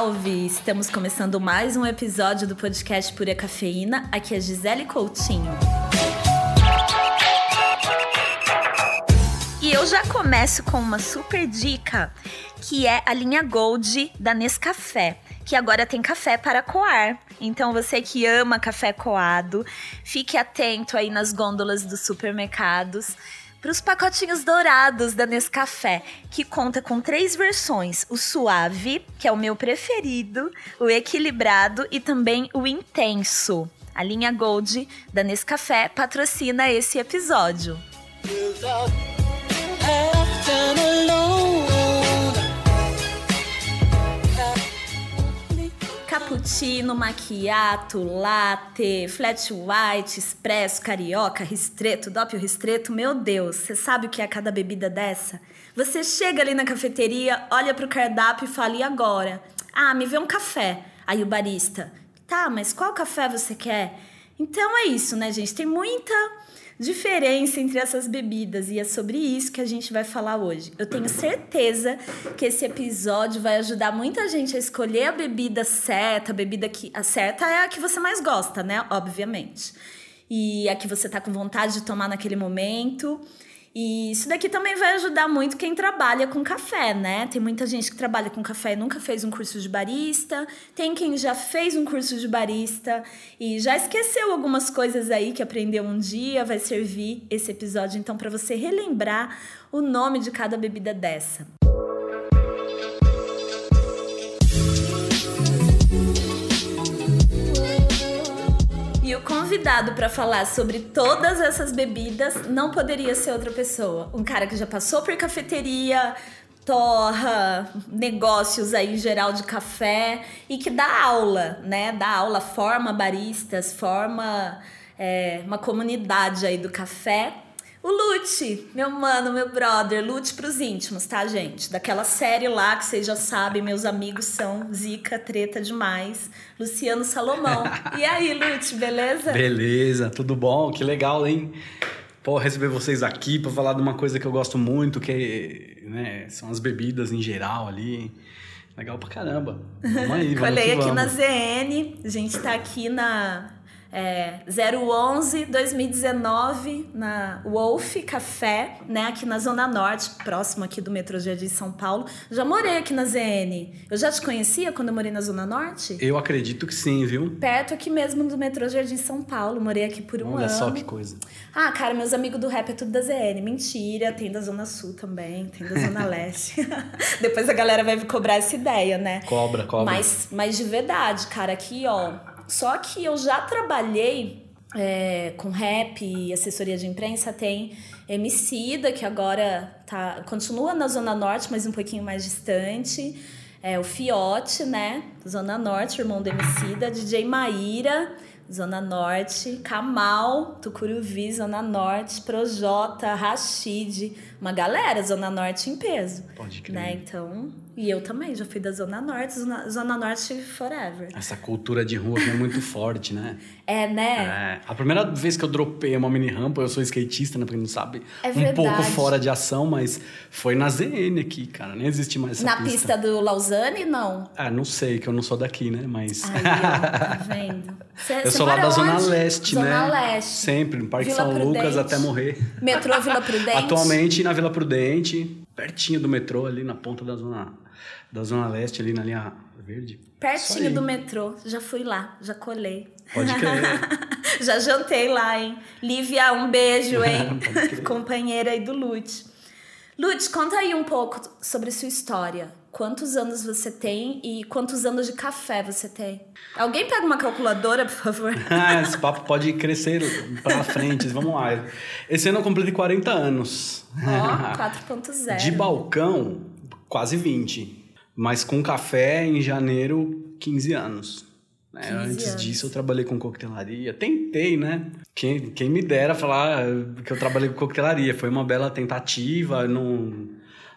Salve! Estamos começando mais um episódio do podcast Pura Cafeína. Aqui é Gisele Coutinho. E eu já começo com uma super dica, que é a linha Gold da Nescafé, que agora tem café para coar. Então você que ama café coado, fique atento aí nas gôndolas dos supermercados para os pacotinhos dourados da Nescafé, que conta com três versões: o suave, que é o meu preferido, o equilibrado e também o intenso. A linha Gold da Nescafé patrocina esse episódio. Cappuccino, macchiato, latte, flat white, expresso, carioca, ristreto, doppio ristreto. Meu Deus, você sabe o que é cada bebida dessa? Você chega ali na cafeteria, olha pro cardápio e fala, e agora? Ah, me vê um café. Aí o barista, tá, mas qual café você quer? Então é isso, né, gente? Tem muita diferença entre essas bebidas e é sobre isso que a gente vai falar hoje. Eu tenho certeza que esse episódio vai ajudar muita gente a escolher a bebida certa, a bebida que a certa é a que você mais gosta, né? Obviamente. E a que você tá com vontade de tomar naquele momento. E isso daqui também vai ajudar muito quem trabalha com café, né? Tem muita gente que trabalha com café e nunca fez um curso de barista, tem quem já fez um curso de barista e já esqueceu algumas coisas aí que aprendeu um dia, vai servir esse episódio então para você relembrar o nome de cada bebida dessa. E o convidado para falar sobre todas essas bebidas não poderia ser outra pessoa. Um cara que já passou por cafeteria, torra, negócios aí em geral de café e que dá aula, né? Dá aula, forma baristas, forma é, uma comunidade aí do café. O Lute, meu mano, meu brother, Lute pros íntimos, tá, gente? Daquela série lá que vocês já sabem, meus amigos são zica, treta demais. Luciano Salomão. E aí, Lute, beleza? Beleza, tudo bom? Que legal, hein? Pô, receber vocês aqui para falar de uma coisa que eu gosto muito, que né, são as bebidas em geral ali. Legal pra caramba. Vamos aí, vamos Colei aqui vamos. na ZN, a gente tá aqui na é, 011 2019 na Wolf Café, né, aqui na Zona Norte, próximo aqui do metrô Jardim São Paulo. Já morei aqui na ZN. Eu já te conhecia quando eu morei na Zona Norte? Eu acredito que sim, viu? Perto aqui mesmo do metrô Jardim São Paulo. Morei aqui por um Olha ano. Olha só que coisa. Ah, cara, meus amigos do rap é tudo da ZN. Mentira, tem da Zona Sul também, tem da Zona Leste. Depois a galera vai cobrar essa ideia, né? Cobra, cobra. Mas, mas de verdade, cara, aqui, ó só que eu já trabalhei é, com rap e assessoria de imprensa, tem Emicida, que agora tá, continua na Zona Norte, mas um pouquinho mais distante. É, o Fiote, né? Zona Norte, irmão do Emicida. DJ Maíra, Zona Norte. Kamal, Tucuruvi, Zona Norte. Projota, Rashid. Uma galera, Zona Norte em peso. Pode crer. Né? Então, e eu também, já fui da Zona Norte, Zona, Zona Norte forever. Essa cultura de rua é muito forte, né? É, né? É. A primeira vez que eu dropei uma mini rampa, eu sou skatista, né? Pra quem não sabe. É um pouco fora de ação, mas foi na ZN aqui, cara. Nem existe mais essa na pista. pista do Lausanne, não? Ah, não sei, que eu não sou daqui, né? Mas. Aí, ó, tá vendo? Cê, eu sou lá da onde? Zona Leste, Zona né? Zona Leste. Sempre, no Parque Vila São Prudente. Lucas até morrer. Metrô Vila Prudente? Atualmente na Vila Prudente, pertinho do metrô, ali na ponta da Zona da Zona Leste, ali na linha verde. Pertinho do metrô. Já fui lá, já colei. Pode crer. já jantei lá, hein? Lívia, um beijo, hein? Companheira aí do Lute. Lute, conta aí um pouco sobre sua história. Quantos anos você tem e quantos anos de café você tem? Alguém pega uma calculadora, por favor? ah, esse papo pode crescer pra frente. Vamos lá. Esse ano eu completei 40 anos. Ó, oh, 4.0. De balcão, quase 20. Mas com café, em janeiro, 15 anos. 15 Antes anos. disso, eu trabalhei com coquetelaria. Tentei, né? Quem, quem me dera falar que eu trabalhei com coquetelaria. Foi uma bela tentativa. Não,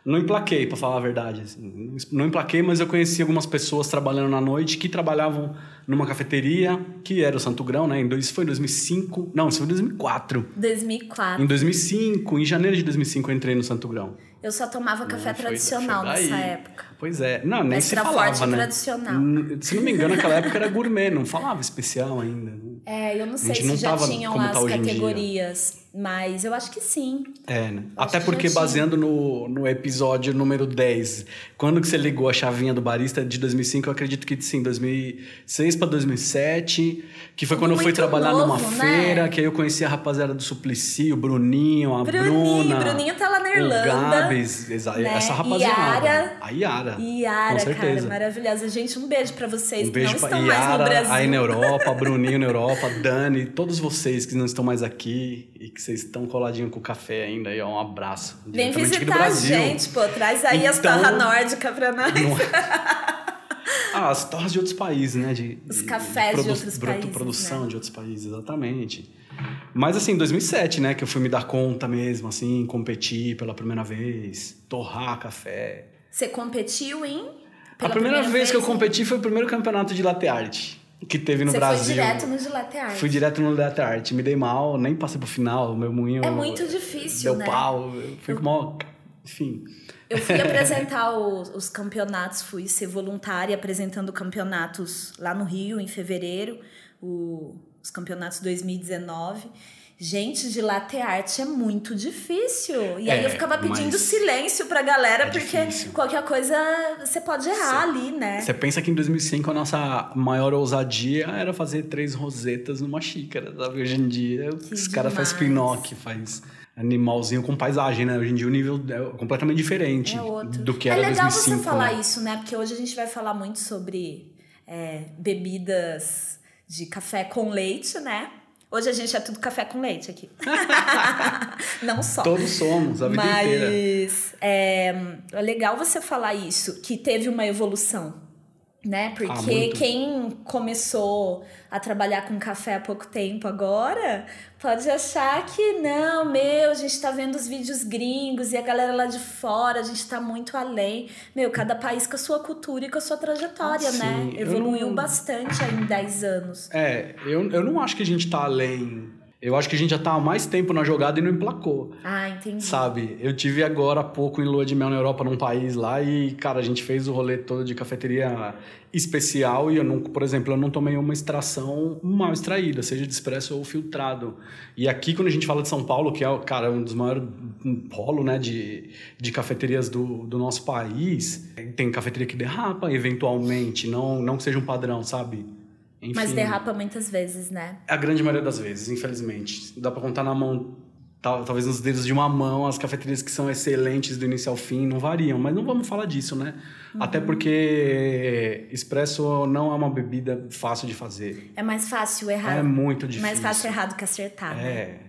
não emplaquei, para falar a verdade. Assim. Não emplaquei, mas eu conheci algumas pessoas trabalhando na noite que trabalhavam numa cafeteria que era o Santo Grão, né? Isso foi em 2005. Não, isso foi em 2004. 2004. Em 2005, em janeiro de 2005, eu entrei no Santo Grão. Eu só tomava café não, tradicional foi nessa época. Pois é. Não, nem se falava, forte né? tradicional. Se não me engano, naquela época era gourmet, não falava especial ainda. É, eu não sei se não já tinham as tá categorias. Mas eu acho que sim. É, né? Até porque baseando no, no episódio número 10, quando que você ligou a chavinha do barista de 2005, eu acredito que sim, 2006 para 2007, que foi quando Muito eu fui trabalhar novo, numa né? feira, que aí eu conheci a rapaziada do Suplicy, o Bruninho, a Bruninho, Bruna. Bruninho tá lá na Irlanda. Né? essa rapaziada. Yara. A Yara. Yara, com cara, maravilhosa. Gente, um beijo para vocês um beijo que não estão Yara, mais no Brasil. Aí na Europa, Bruninho na Europa, Dani, todos vocês que não estão mais aqui e que vocês estão coladinhos com o café ainda. aí um abraço. Vem visitar a gente, pô. Traz aí então, as torras nórdicas pra nós. Não... ah, as torras de outros países, né? De, Os cafés de, de outros países. Produção né? de outros países, exatamente. Mas assim, 2007, né? Que eu fui me dar conta mesmo, assim, competir pela primeira vez, torrar café. Você competiu em? a primeira, primeira vez, vez que eu competi foi o primeiro campeonato de latte art que teve no Você Brasil. Foi direto no Gillette Art. Fui direto no Gillette Art. Me dei mal, nem passei pro final. Meu moinho. É muito difícil, deu né? pau. Fui com mal. Enfim. Eu fui apresentar os, os, campeonatos, fui ser voluntária apresentando campeonatos lá no Rio em fevereiro, o, os campeonatos 2019. Gente, de latte art é muito difícil. E é, aí eu ficava pedindo silêncio pra galera, é porque difícil. qualquer coisa você pode errar cê, ali, né? Você pensa que em 2005 a nossa maior ousadia era fazer três rosetas numa xícara, sabe? Hoje em dia que os caras fazem Pinocchio, faz animalzinho com paisagem, né? Hoje em dia o nível é completamente diferente é do que era 2005. É legal 2005, você falar né? isso, né? Porque hoje a gente vai falar muito sobre é, bebidas de café com leite, né? Hoje a gente é tudo café com leite aqui. Não só. Todos somos, a vida Mas, inteira. Mas é, é legal você falar isso, que teve uma evolução né? Porque ah, quem começou a trabalhar com café há pouco tempo agora pode achar que não, meu, a gente tá vendo os vídeos gringos e a galera lá de fora, a gente tá muito além. Meu, cada país com a sua cultura e com a sua trajetória, ah, né? Evoluiu não... bastante aí em 10 anos. É, eu, eu não acho que a gente tá além eu acho que a gente já tá há mais tempo na jogada e não emplacou. Ah, entendi. Sabe? Eu tive agora há pouco em lua de mel na Europa, num país lá, e, cara, a gente fez o rolê todo de cafeteria especial e eu não, por exemplo, eu não tomei uma extração mal extraída, seja de expresso ou filtrado. E aqui, quando a gente fala de São Paulo, que é, cara, um dos maiores um polo, né, de, de cafeterias do, do nosso país, tem cafeteria que derrapa eventualmente, não, não que seja um padrão, sabe? Enfim, Mas derrapa muitas vezes, né? A grande maioria das vezes, infelizmente. Dá para contar na mão, talvez nos dedos de uma mão, as cafeterias que são excelentes do início ao fim não variam. Mas não vamos falar disso, né? Uhum. Até porque expresso não é uma bebida fácil de fazer. É mais fácil errar. É muito difícil. Mais fácil errar do que acertar, né? é, né?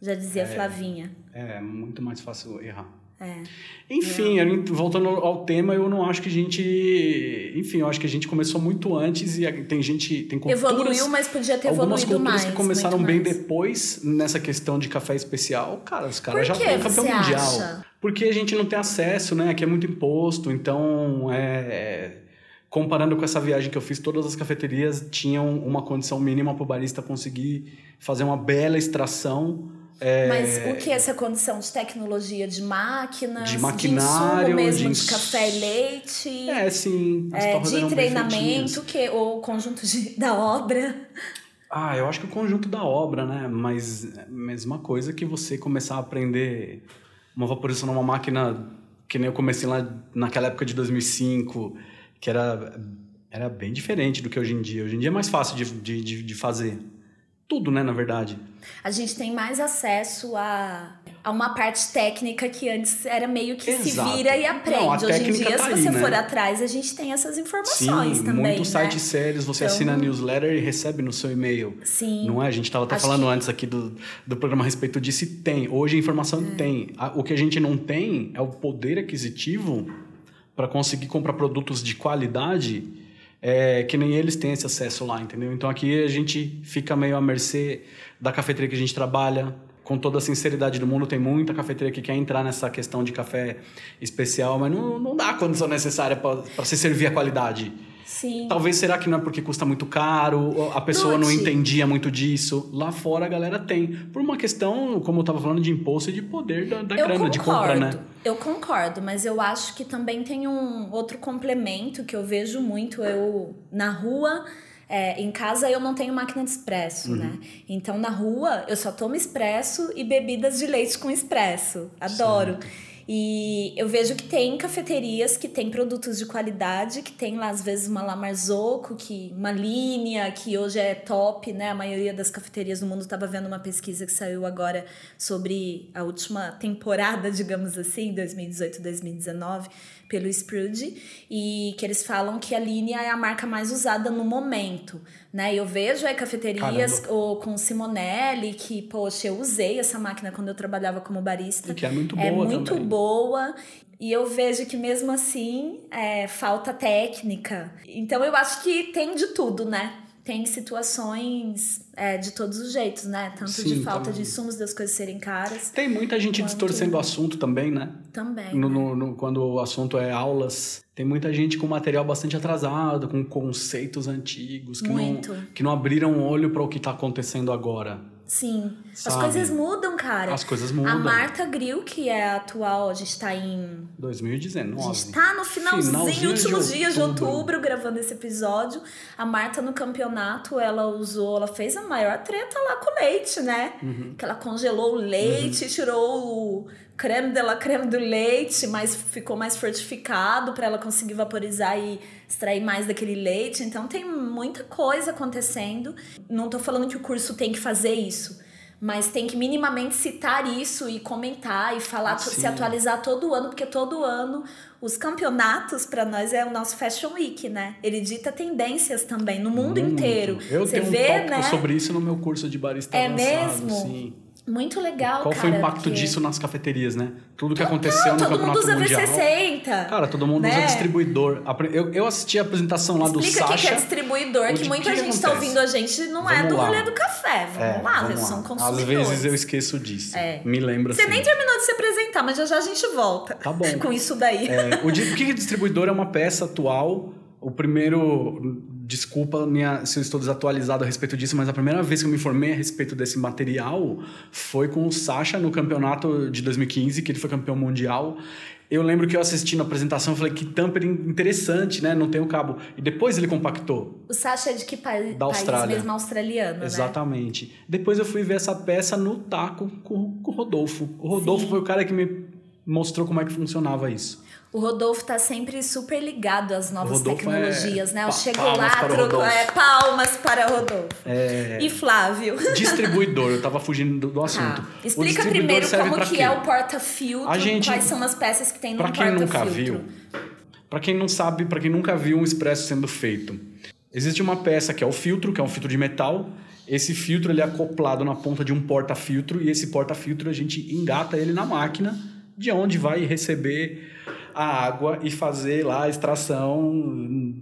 Já dizia é, Flavinha. É, muito mais fácil errar. É. Enfim, voltando ao tema, eu não acho que a gente. Enfim, eu acho que a gente começou muito antes e tem gente. Tem culturas, Evoluiu, mas podia ter algumas evoluído culturas mais. que começaram bem mais. depois nessa questão de café especial. Cara, os caras já estão campeão mundial. Acha? Porque a gente não tem acesso, né? Aqui é muito imposto, então é comparando com essa viagem que eu fiz, todas as cafeterias tinham uma condição mínima para o barista conseguir fazer uma bela extração é... Mas o que é essa condição de tecnologia de máquinas, de maquinário, de mesmo, de, de café e leite? É, sim. É, de treinamento, que, ou conjunto de, da obra? Ah, eu acho que o conjunto da obra, né? Mas mesma coisa que você começar a aprender uma vaporização numa máquina que nem eu comecei lá naquela época de 2005, que era, era bem diferente do que hoje em dia. Hoje em dia é mais fácil de, de, de fazer tudo, né, na verdade. A gente tem mais acesso a, a uma parte técnica que antes era meio que Exato. se vira e aprende. Não, Hoje em dia, tá se você aí, for né? atrás, a gente tem essas informações Sim, também. Muitos né? sites sérios, você então, assina a newsletter e recebe no seu e-mail. Sim. Não é? A gente estava até Acho falando que... antes aqui do, do programa a respeito disso tem. Hoje a informação é. tem. O que a gente não tem é o poder aquisitivo para conseguir comprar produtos de qualidade é, que nem eles têm esse acesso lá, entendeu? Então aqui a gente fica meio à mercê da cafeteria que a gente trabalha. Com toda a sinceridade do mundo, tem muita cafeteria que quer entrar nessa questão de café especial, mas não, não dá a condição necessária para se servir a qualidade. Sim. Talvez será que não é porque custa muito caro, a pessoa não Note. entendia muito disso. Lá fora a galera tem. Por uma questão, como eu tava falando, de imposto e de poder da, da Eu grana, concordo, de compra, né? eu concordo, mas eu acho que também tem um outro complemento que eu vejo muito. Eu, na rua, é, em casa eu não tenho máquina de expresso, Uhum. né? Então na rua eu só tomo expresso e bebidas de leite com expresso. Adoro. E eu vejo que tem cafeterias que tem produtos de qualidade, que tem lá às vezes uma La Marzocco, que uma linha que hoje é top, né? A maioria das cafeterias do mundo estava vendo uma pesquisa que saiu agora sobre a última temporada, digamos assim, 2018-2019, pelo Sprude, e que eles falam que a linha é a marca mais usada no momento, né? Eu vejo aí cafeterias Caramba. ou com Simonelli que, poxa, eu usei essa máquina quando eu trabalhava como barista. E que é muito É boa muito também. boa. E eu vejo que mesmo assim é, falta técnica. Então eu acho que tem de tudo, né? Tem situações é, de todos os jeitos, né? Tanto de Sim, falta também. de insumos das coisas serem caras Tem muita gente Quanto- distorcendo o assunto também, né? também. No, né? no- no- quando o assunto é aulas, tem muita gente com material bastante atrasado, com conceitos antigos, que, não, que não abriram olho para o que está acontecendo agora. Sim. As Sabe? coisas mudam, cara. As coisas A mudam. Marta Grill, que é a atual, a gente tá em 2019. A gente tá no finalzinho, Finalzinho de últimos dias de outubro. gravando esse episódio. A Marta no campeonato, ela usou, ela fez a maior treta lá com o leite, né? Uhum. Que ela congelou o leite, tirou o creme de la creme do leite, mas ficou mais fortificado para ela conseguir vaporizar e extrair mais daquele leite. Então tem muita coisa acontecendo. Não tô falando que o curso tem que fazer isso. Mas tem que minimamente citar isso e comentar e falar, Sim. se atualizar todo ano, porque todo ano os campeonatos para nós é o nosso Fashion Week, né? Ele dita tendências também no mundo inteiro. Eu Você tenho vê, um tópico né? sobre isso no meu curso de barista É avançado. mesmo? Sim. Muito legal, Qual cara. foi o impacto porque- disso nas cafeterias, né? Tudo que aconteceu no Todo mundo campeonato usa mundial. V60. Cara, todo mundo usa né? distribuidor. Apre- Eu, eu assisti a apresentação lá do Explica o que Sasha. é distribuidor, que muita que gente tá acontece? ouvindo a gente não é Vamos do lá. rolê do café. Vamos É, lá, vamos eles lá. são Às consumidores. vezes eu esqueço disso. É. Me lembra Você assim. nem terminou de se apresentar, mas já já a gente volta. Tá bom. Com isso daí. É, o, o que é distribuidor é uma peça atual. O primeiro. Desculpa minha, se eu estou desatualizado a respeito disso, mas a primeira vez que eu me informei a respeito desse material foi com o Sasha no campeonato de 2015, que ele foi campeão mundial. Eu lembro que eu assisti na apresentação e falei que tamper interessante, né? Não tem o cabo. E depois ele compactou. O Sasha é de que pa país Austrália. mesmo? Australiano, né? Exatamente. Depois eu fui ver essa peça no taco com, com o Rodolfo. O Rodolfo Sim. foi o cara que me mostrou como é que funcionava isso. O Rodolfo tá sempre super ligado às novas Rodolfo tecnologias, é- né? Eu pa- chego lá, para troco é, palmas para o Rodolfo. É, E Flávio. Distribuidor, eu tava fugindo do, do assunto. Tá. O Explica distribuidor primeiro como que quê? é o porta-filtro, gente- quais são as peças que tem no Pra quem nunca porta-filtro. viu, pra quem não sabe, pra quem nunca viu um expresso sendo feito, existe uma peça que é o filtro, que é um filtro de metal. Esse filtro ele é acoplado na ponta de um porta-filtro e esse porta-filtro a gente engata ele na máquina, de onde vai receber a água e fazer lá a extração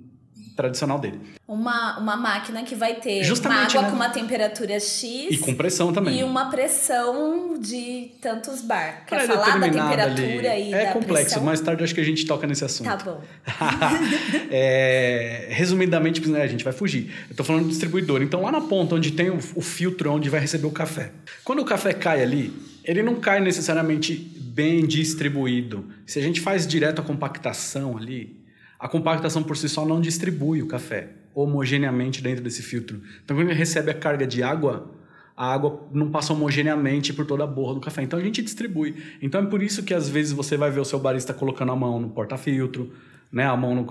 tradicional dele. Uma, uma máquina que vai ter Justamente, uma água né? com uma temperatura X E com pressão também. e uma pressão de tantos bar. Quer Pra falar da temperatura ali. e É complexo, pressão? mais tarde acho que a gente toca nesse assunto. Tá bom. É, resumidamente, né, a gente vai fugir. Eu tô falando do distribuidor. Então, lá na ponta, onde tem o, o filtro onde vai receber o café. Quando o café cai ali, ele não cai necessariamente bem distribuído. Se a gente faz direto a compactação ali, a compactação por si só não distribui o café homogeneamente dentro desse filtro. Então, quando ele recebe a carga de água, a água não passa homogeneamente por toda a borra do café. Então a gente distribui. Então é por isso que às vezes você vai ver o seu barista colocando a mão no porta-filtro, né? A mão no,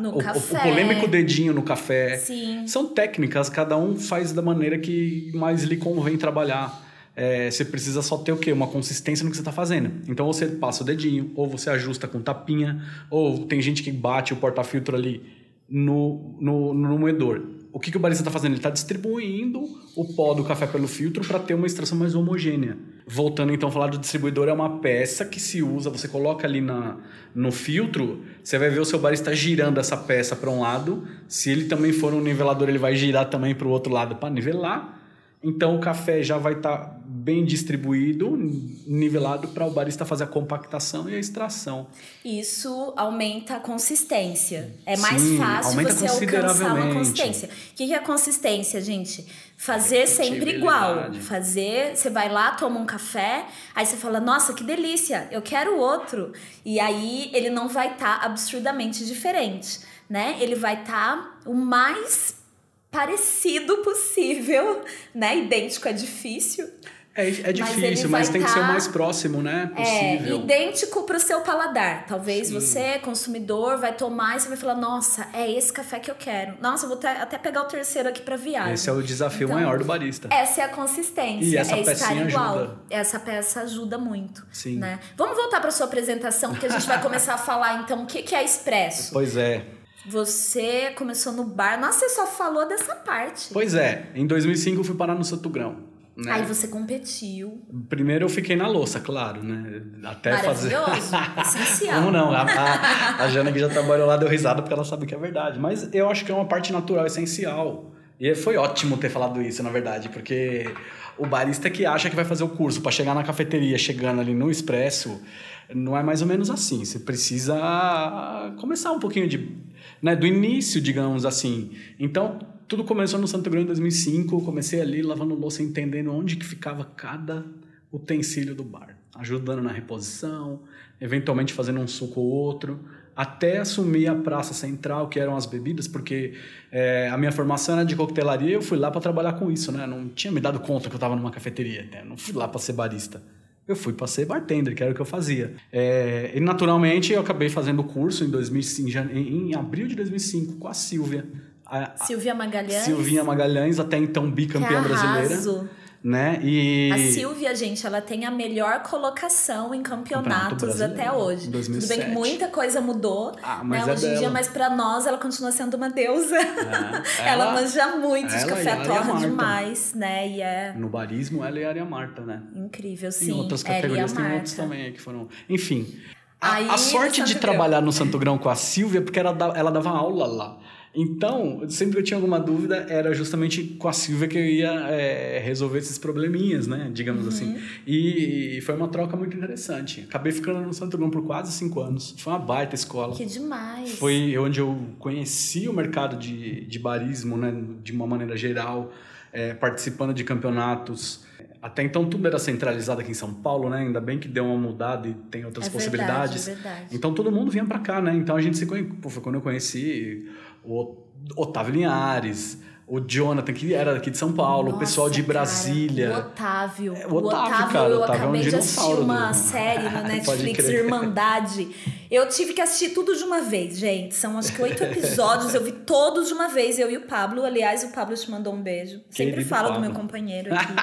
No o, o- café. o polêmico dedinho no café. Sim. São técnicas, cada um faz da maneira que mais lhe convém trabalhar. É, você precisa só ter o quê? Uma consistência no que você está fazendo. Então você passa o dedinho, ou você ajusta com tapinha, ou tem gente que bate o porta-filtro ali no, no, no moedor. O que, que o barista está fazendo? Ele está distribuindo o pó do café pelo filtro para ter uma extração mais homogênea. Voltando então a falar do distribuidor, é uma peça que se usa, você coloca ali na, no filtro, você vai ver o seu barista girando essa peça para um lado. Se ele também for um nivelador, ele vai girar também para o outro lado para nivelar. Então o café já vai estar bem distribuído, nivelado para o barista fazer a compactação e a extração. Isso aumenta a consistência. É mais Sim, fácil você alcançar uma consistência. O que é a consistência, gente? Fazer sempre igual. Fazer, você vai lá, toma um café, aí você fala: "Nossa, que delícia, eu quero outro". E aí ele não vai estar tá absurdamente diferente, né? Ele vai estar tá o mais parecido possível, né? Idêntico é difícil. É, é difícil, mas, mas tem tá, que ser o tá mais próximo, né? É, possível. É, idêntico para o seu paladar. Talvez Sim. você, consumidor, vai tomar e você vai falar: nossa, é esse café que eu quero. Nossa, eu vou até pegar o terceiro aqui para viagem. Esse é o desafio então, maior do barista. Essa é a consistência. E essa é igual. Ajuda. Essa peça ajuda muito. Sim. Né? Vamos voltar para sua apresentação, porque a gente vai começar a falar então o que, que é expresso. Pois é. Você começou no bar. Nossa, você só falou dessa parte. Pois é. Em 2005 eu fui parar no Santo Grão. Né? Aí você competiu. Primeiro eu fiquei na louça, claro, né? Até fazer. essencial. Como não? A, a, a Jana que já trabalhou lá deu risada porque ela sabe que é verdade. Mas eu acho que é uma parte natural, essencial. E foi ótimo ter falado isso, na verdade, porque o barista que acha que vai fazer o curso para chegar na cafeteria, chegando ali no expresso, não é mais ou menos assim. Você precisa começar um pouquinho de, né, do início, digamos assim. Então, tudo começou no Santo Grande em 2005. Comecei ali lavando louça, entendendo onde que ficava cada utensílio do bar, ajudando na reposição, eventualmente fazendo um suco ou outro, até assumir a praça central, que eram as bebidas, porque é, a minha formação era de coquetelaria eu fui lá para trabalhar com isso, né? Não tinha me dado conta que eu estava numa cafeteria, né? não fui lá para ser barista. Eu fui para ser bartender, que era o que eu fazia. É, e naturalmente eu acabei fazendo o curso em, 2005, em, em abril de 2005 com a Silvia a, Silvia Magalhães. Silvinha Magalhães, até então bicampeã brasileira. Né? E... A Silvia, gente, ela tem a melhor colocação em campeonatos até hoje. 2007. Tudo bem que muita coisa mudou ah, né, é hoje em dia, mas para nós ela continua sendo uma deusa. É, ela, ela, manja muito de café, torra demais, né? E é... No barismo, ela e a Aria Marta, né? Incrível, sim. Em outras categorias tem outros também que foram. Enfim. A, a sorte de trabalhar no Santo Grão com a Silvia, porque ela, ela dava aula lá. Então, sempre que eu tinha alguma dúvida, era justamente com a Silvia que eu ia é, resolver esses probleminhas, né? Digamos assim. uhum. assim. E, e, foi uma troca muito interessante. Acabei ficando no Santo Grão por quase cinco anos. Foi uma baita escola. Que demais! Foi onde eu conheci o mercado de, de barismo, né? De uma maneira geral, é, participando de campeonatos. Até então tudo era centralizado aqui em São Paulo, né? Ainda bem que deu uma mudada e tem outras é possibilidades. Verdade, é verdade. Então todo mundo vinha para cá, né? Então a gente se conhece. Pô, foi quando eu conheci o Otávio Linhares, o Jonathan, que era daqui de São Paulo, Nossa, o pessoal de Brasília. Cara, o Otávio. É, o Otávio, o Otávio cara, eu Otávio acabei é um de assistir uma do... série no Netflix, Irmandade. Eu tive que assistir tudo de uma vez, gente. São acho que oito episódios, eu vi todos de uma vez, eu e o Pablo. Aliás, o Pablo te mandou um beijo. Sempre Querido falo Pablo. do meu companheiro aqui.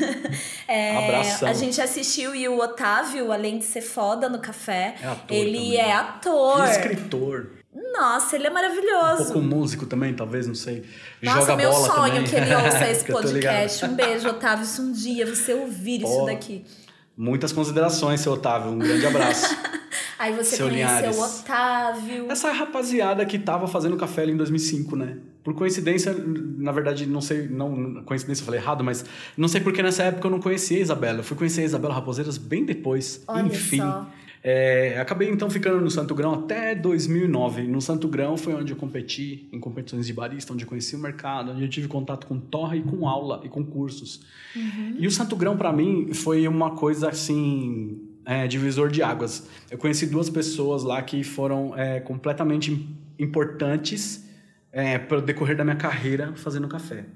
é, Abração. A gente assistiu e o Otávio, além de ser foda no café, é ator ele também. é ator. E escritor. Nossa, ele é maravilhoso. Um pouco músico também, talvez, não sei. Nossa, Joga meu bola sonho também. que ele ouça esse podcast. um beijo, Otávio, se um dia você ouvir Pô, isso daqui. Muitas considerações, seu Otávio. Um grande abraço. Aí você seu conheceu Linhares. o Otávio. Essa rapaziada que tava fazendo café ali em 2005, né? Por coincidência, na verdade, não sei, não, coincidência eu falei errado, mas não sei porque nessa época eu não conhecia a Isabela. Eu fui conhecer a Isabela Raposeiras bem depois. Olha Enfim. Só. É, acabei então ficando no Santo Grão até 2009. No Santo Grão foi onde eu competi em competições de barista, onde eu conheci o mercado, onde eu tive contato com torre e com aula e com cursos. Uhum. E o Santo Grão para mim foi uma coisa assim é, divisor de águas. Eu conheci duas pessoas lá que foram é, completamente importantes é, para o decorrer da minha carreira fazendo café.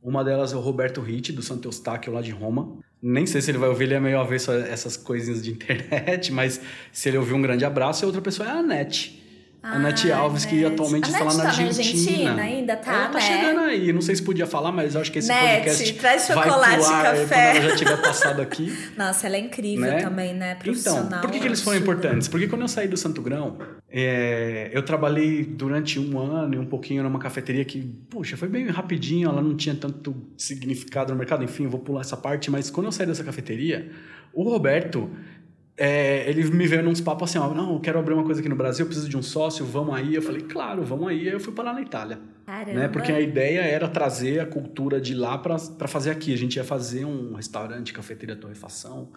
Uma delas é o Roberto Ritt, do Santo Eustáquio, lá de Roma. Nem sei se ele vai ouvir, ele é meio avesso a essas coisinhas de internet, mas se ele ouvir um grande abraço. E outra pessoa é a Anete. Ah, a Nath Alves, que atualmente está lá na tá Argentina. Na Argentina ainda tá, Ela tá né? chegando aí. Não sei se podia falar, mas eu acho que esse Net, podcast traz vai chocolate pro ar café. quando ela já tiver passado aqui. Nossa, ela é incrível né? também, né? Profissional. Então, por que, que eles foram importantes? Porque quando eu saí do Santo Grão, é, eu trabalhei durante um ano e um pouquinho numa cafeteria que, puxa, foi bem rapidinho, ela não tinha tanto significado no mercado. Enfim, eu vou pular essa parte, mas quando eu saí dessa cafeteria, o Roberto é, ele me veio nos papos assim, ó, não, eu quero abrir uma coisa aqui no Brasil, eu preciso de um sócio, vamos aí. Eu falei, claro, vamos aí. Aí eu fui parar na Itália. Caramba. Né? Porque a ideia era trazer a cultura de lá para fazer aqui. A gente ia fazer um restaurante, cafeteria, torrefação,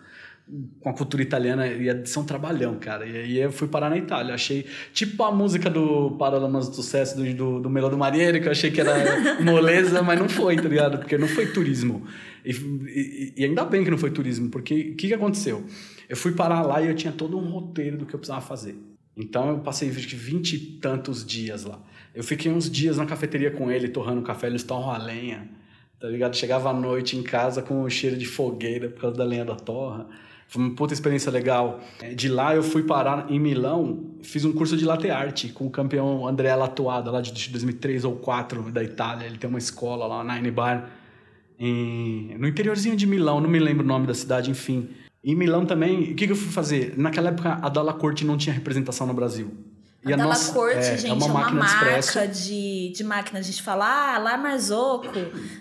com a cultura italiana, ia ser um trabalhão, cara. E aí eu fui parar na Itália. Achei, tipo a música do Paralamas do Sucesso, do, do, do Melo do que eu achei que era moleza, mas não foi, tá ligado? Porque não foi turismo. E, e, e ainda bem que não foi turismo, porque o que, que aconteceu? Eu fui parar lá e eu tinha todo um roteiro do que eu precisava fazer. Então eu passei vinte e tantos dias lá. Eu fiquei uns dias na cafeteria com ele, torrando café, eles torram a lenha, tá ligado? Chegava à noite em casa com o cheiro de fogueira por causa da lenha da torra. Foi uma puta experiência legal. De lá eu fui parar em Milão, fiz um curso de latte art com o campeão André Latuada, lá de 2003 ou 2004 da Itália. Ele tem uma escola lá, Nine Bar, em... no interiorzinho de Milão, não me lembro o nome da cidade, enfim. Em Milão também, o que, que eu fui fazer? Naquela época, a Dalla Corte não tinha representação no Brasil. E a, a Dalla Corte, é, gente, é uma, é uma marca de, de máquina. A gente fala, ah, lá Marzocco,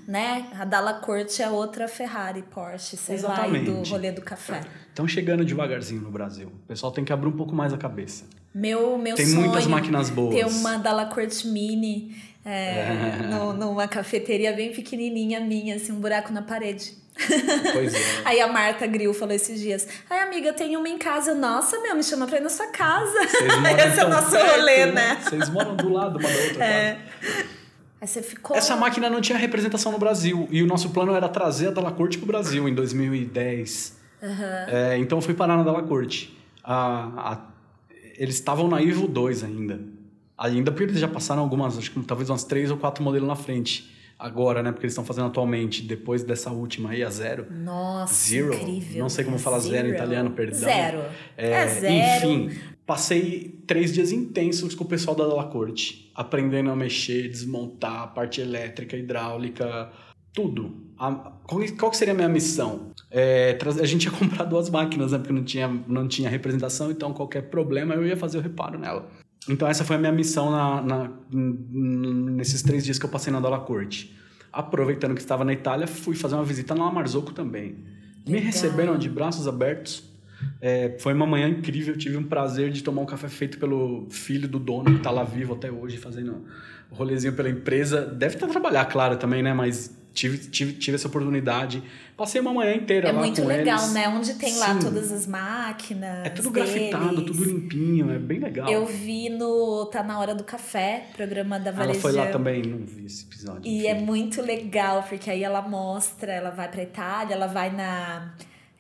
né? A Dalla Corte é outra Ferrari, Porsche, sei Exatamente. lá, do rolê do café. Estão chegando devagarzinho no Brasil. O pessoal tem que abrir um pouco mais a cabeça. Meu, meu tem sonho muitas máquinas boas. Ter uma Dalla Corte Mini é, é. No, numa cafeteria bem pequenininha minha, assim, um buraco na parede. Pois é. Aí a Marta Grill falou esses dias: Ai, amiga, tem uma em casa. Nossa, meu, me chama pra ir na sua casa. Esse é o nosso perto, rolê, né? né? Vocês moram do lado uma da outra. É. Aí você ficou. Essa máquina não tinha representação no Brasil. E o nosso plano era trazer a Dalacorte pro Brasil em 2010. Uhum. É, então eu fui parar na Dalacorte. A, a, eles estavam na Ivo 2 ainda. Ainda porque eles já passaram algumas, acho que talvez umas três ou quatro modelos na frente agora, né? Porque eles estão fazendo atualmente, depois dessa última aí, a zero. Nossa, zero. incrível. Não sei como fala zero, zero em italiano, perdão. Zero. É, é zero. Enfim, passei três dias intensos com o pessoal da Della Corte, aprendendo a mexer, desmontar a parte elétrica, hidráulica, tudo. A, qual, qual seria a minha missão? É, a gente ia comprar duas máquinas, né? Porque não tinha, não tinha representação, então qualquer problema eu ia fazer o reparo nela. Então essa foi a minha missão na, na, nesses três dias que eu passei na Dalla Corte. Aproveitando que estava na Itália, fui fazer uma visita na Marzocco também. Me receberam de braços abertos. É, foi uma manhã incrível. Tive um prazer de tomar um café feito pelo filho do dono, que está lá vivo até hoje, fazendo o rolezinho pela empresa. Deve estar trabalhar, claro, também, né? Mas tive, tive, tive essa oportunidade. Passei uma manhã inteira é lá com eles. É muito legal, né? Onde tem Sim. lá todas as máquinas. É tudo deles. grafitado, tudo limpinho, é bem legal. Eu vi no Tá Na Hora do Café, programa da Varejão. Ela foi lá também, não vi esse episódio. E é muito legal, porque aí ela mostra, ela vai pra Itália, ela vai na...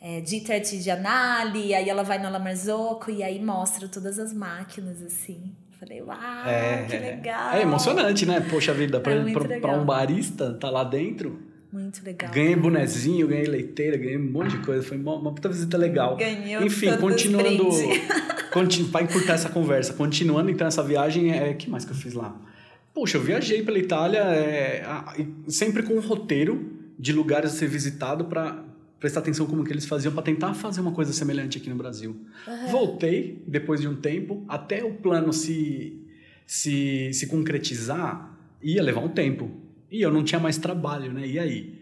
É, Dita Artigianali, aí ela vai na Lamarzocco e aí mostra todas as máquinas, assim. Falei, uau, é, que legal. É emocionante, né? Poxa vida, pra, é pra, pra, um barista tá lá dentro. Muito legal. Ganhei bonezinho, ganhei leiteira, ganhei um monte de coisa. Foi uma, uma puta visita legal. Ganhou Enfim, continuando. continu, pra encurtar essa conversa, continuando então essa viagem, é que mais que eu fiz lá? Poxa, eu viajei pela Itália é, sempre com um roteiro de lugares a ser visitado para prestar atenção como que eles faziam para tentar fazer uma coisa semelhante aqui no Brasil. Uhum. Voltei depois de um tempo, até o plano se, se, se concretizar, ia levar um tempo. E eu não tinha mais trabalho, né? E aí?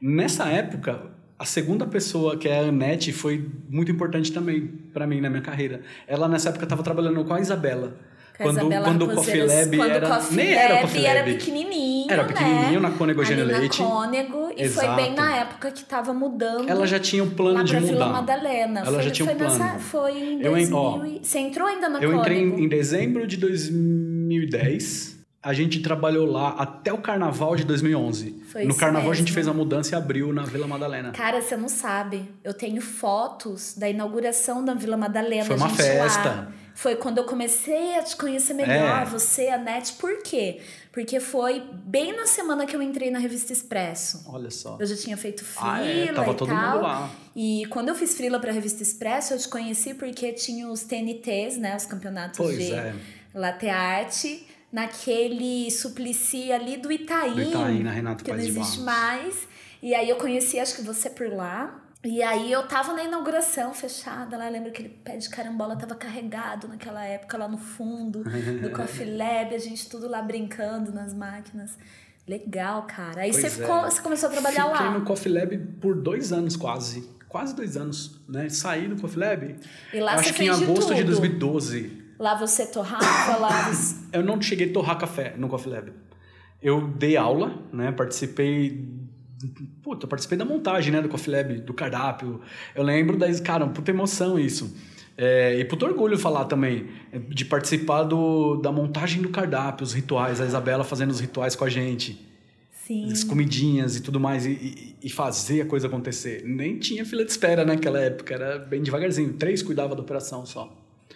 Nessa época, a segunda pessoa, que é a Anete, foi muito importante também para mim na minha carreira. Ela nessa época estava trabalhando com a Isabela quando, quando o Coffee Lab era. Coffee nem era Coffee Lab. Era pequenininho. Era pequenininho né? na Cônego Leite. Na Cônego, e Exato. foi bem na época que estava mudando. Ela já tinha um plano de mudar. Madalena. Ela foi, já tinha um plano. Nessa, foi em 2000. Ó, você entrou ainda na Eu Cônego? entrei em, em dezembro de 2010 a gente trabalhou lá até o carnaval de 2011. Foi no carnaval mesmo. a gente fez a mudança e abriu na Vila Madalena. Cara, você não sabe. Eu tenho fotos da inauguração da Vila Madalena. Foi uma festa. Lá. Foi quando eu comecei a te conhecer melhor, é. você, a Net. Por quê? Porque foi bem na semana que eu entrei na revista Expresso. Olha só. Eu já tinha feito frila ah, é. Tava e todo tal. Mundo lá. E quando eu fiz frila pra revista Expresso, eu te conheci porque tinha os TNTs, né? Os campeonatos pois de é. latte art naquele suplici ali do Itaim. Do Itaim, na Renato Que Paz não existe mais. E aí eu conheci, acho que você por lá. E aí eu tava na inauguração fechada lá, lembro que aquele pé de carambola tava carregado naquela época lá no fundo do Coffee Lab, a gente tudo lá brincando nas máquinas. Legal, cara. Aí Pois você, é. ficou, você começou a trabalhar Fiquei lá. no Coffee Lab por dois anos quase. quase dois anos, né? Saí do Coffee Lab. E lá acho que em de agosto de, tudo. 2012. Lá você torrava, lá você... Eu não cheguei a torrar café no Coffee Lab. Eu dei aula, né? Participei. Puta, eu participei da montagem, né? Do Coffee Lab, do cardápio. Eu lembro da. Cara, puta emoção isso. É, e puto orgulho falar também é, de participar do, da montagem do cardápio, os rituais, a Isabela fazendo os rituais com a gente, Sim. as comidinhas e tudo mais, e, e- e fazer a coisa acontecer. Nem tinha fila de espera naquela época, era bem devagarzinho. Três cuidava da operação só.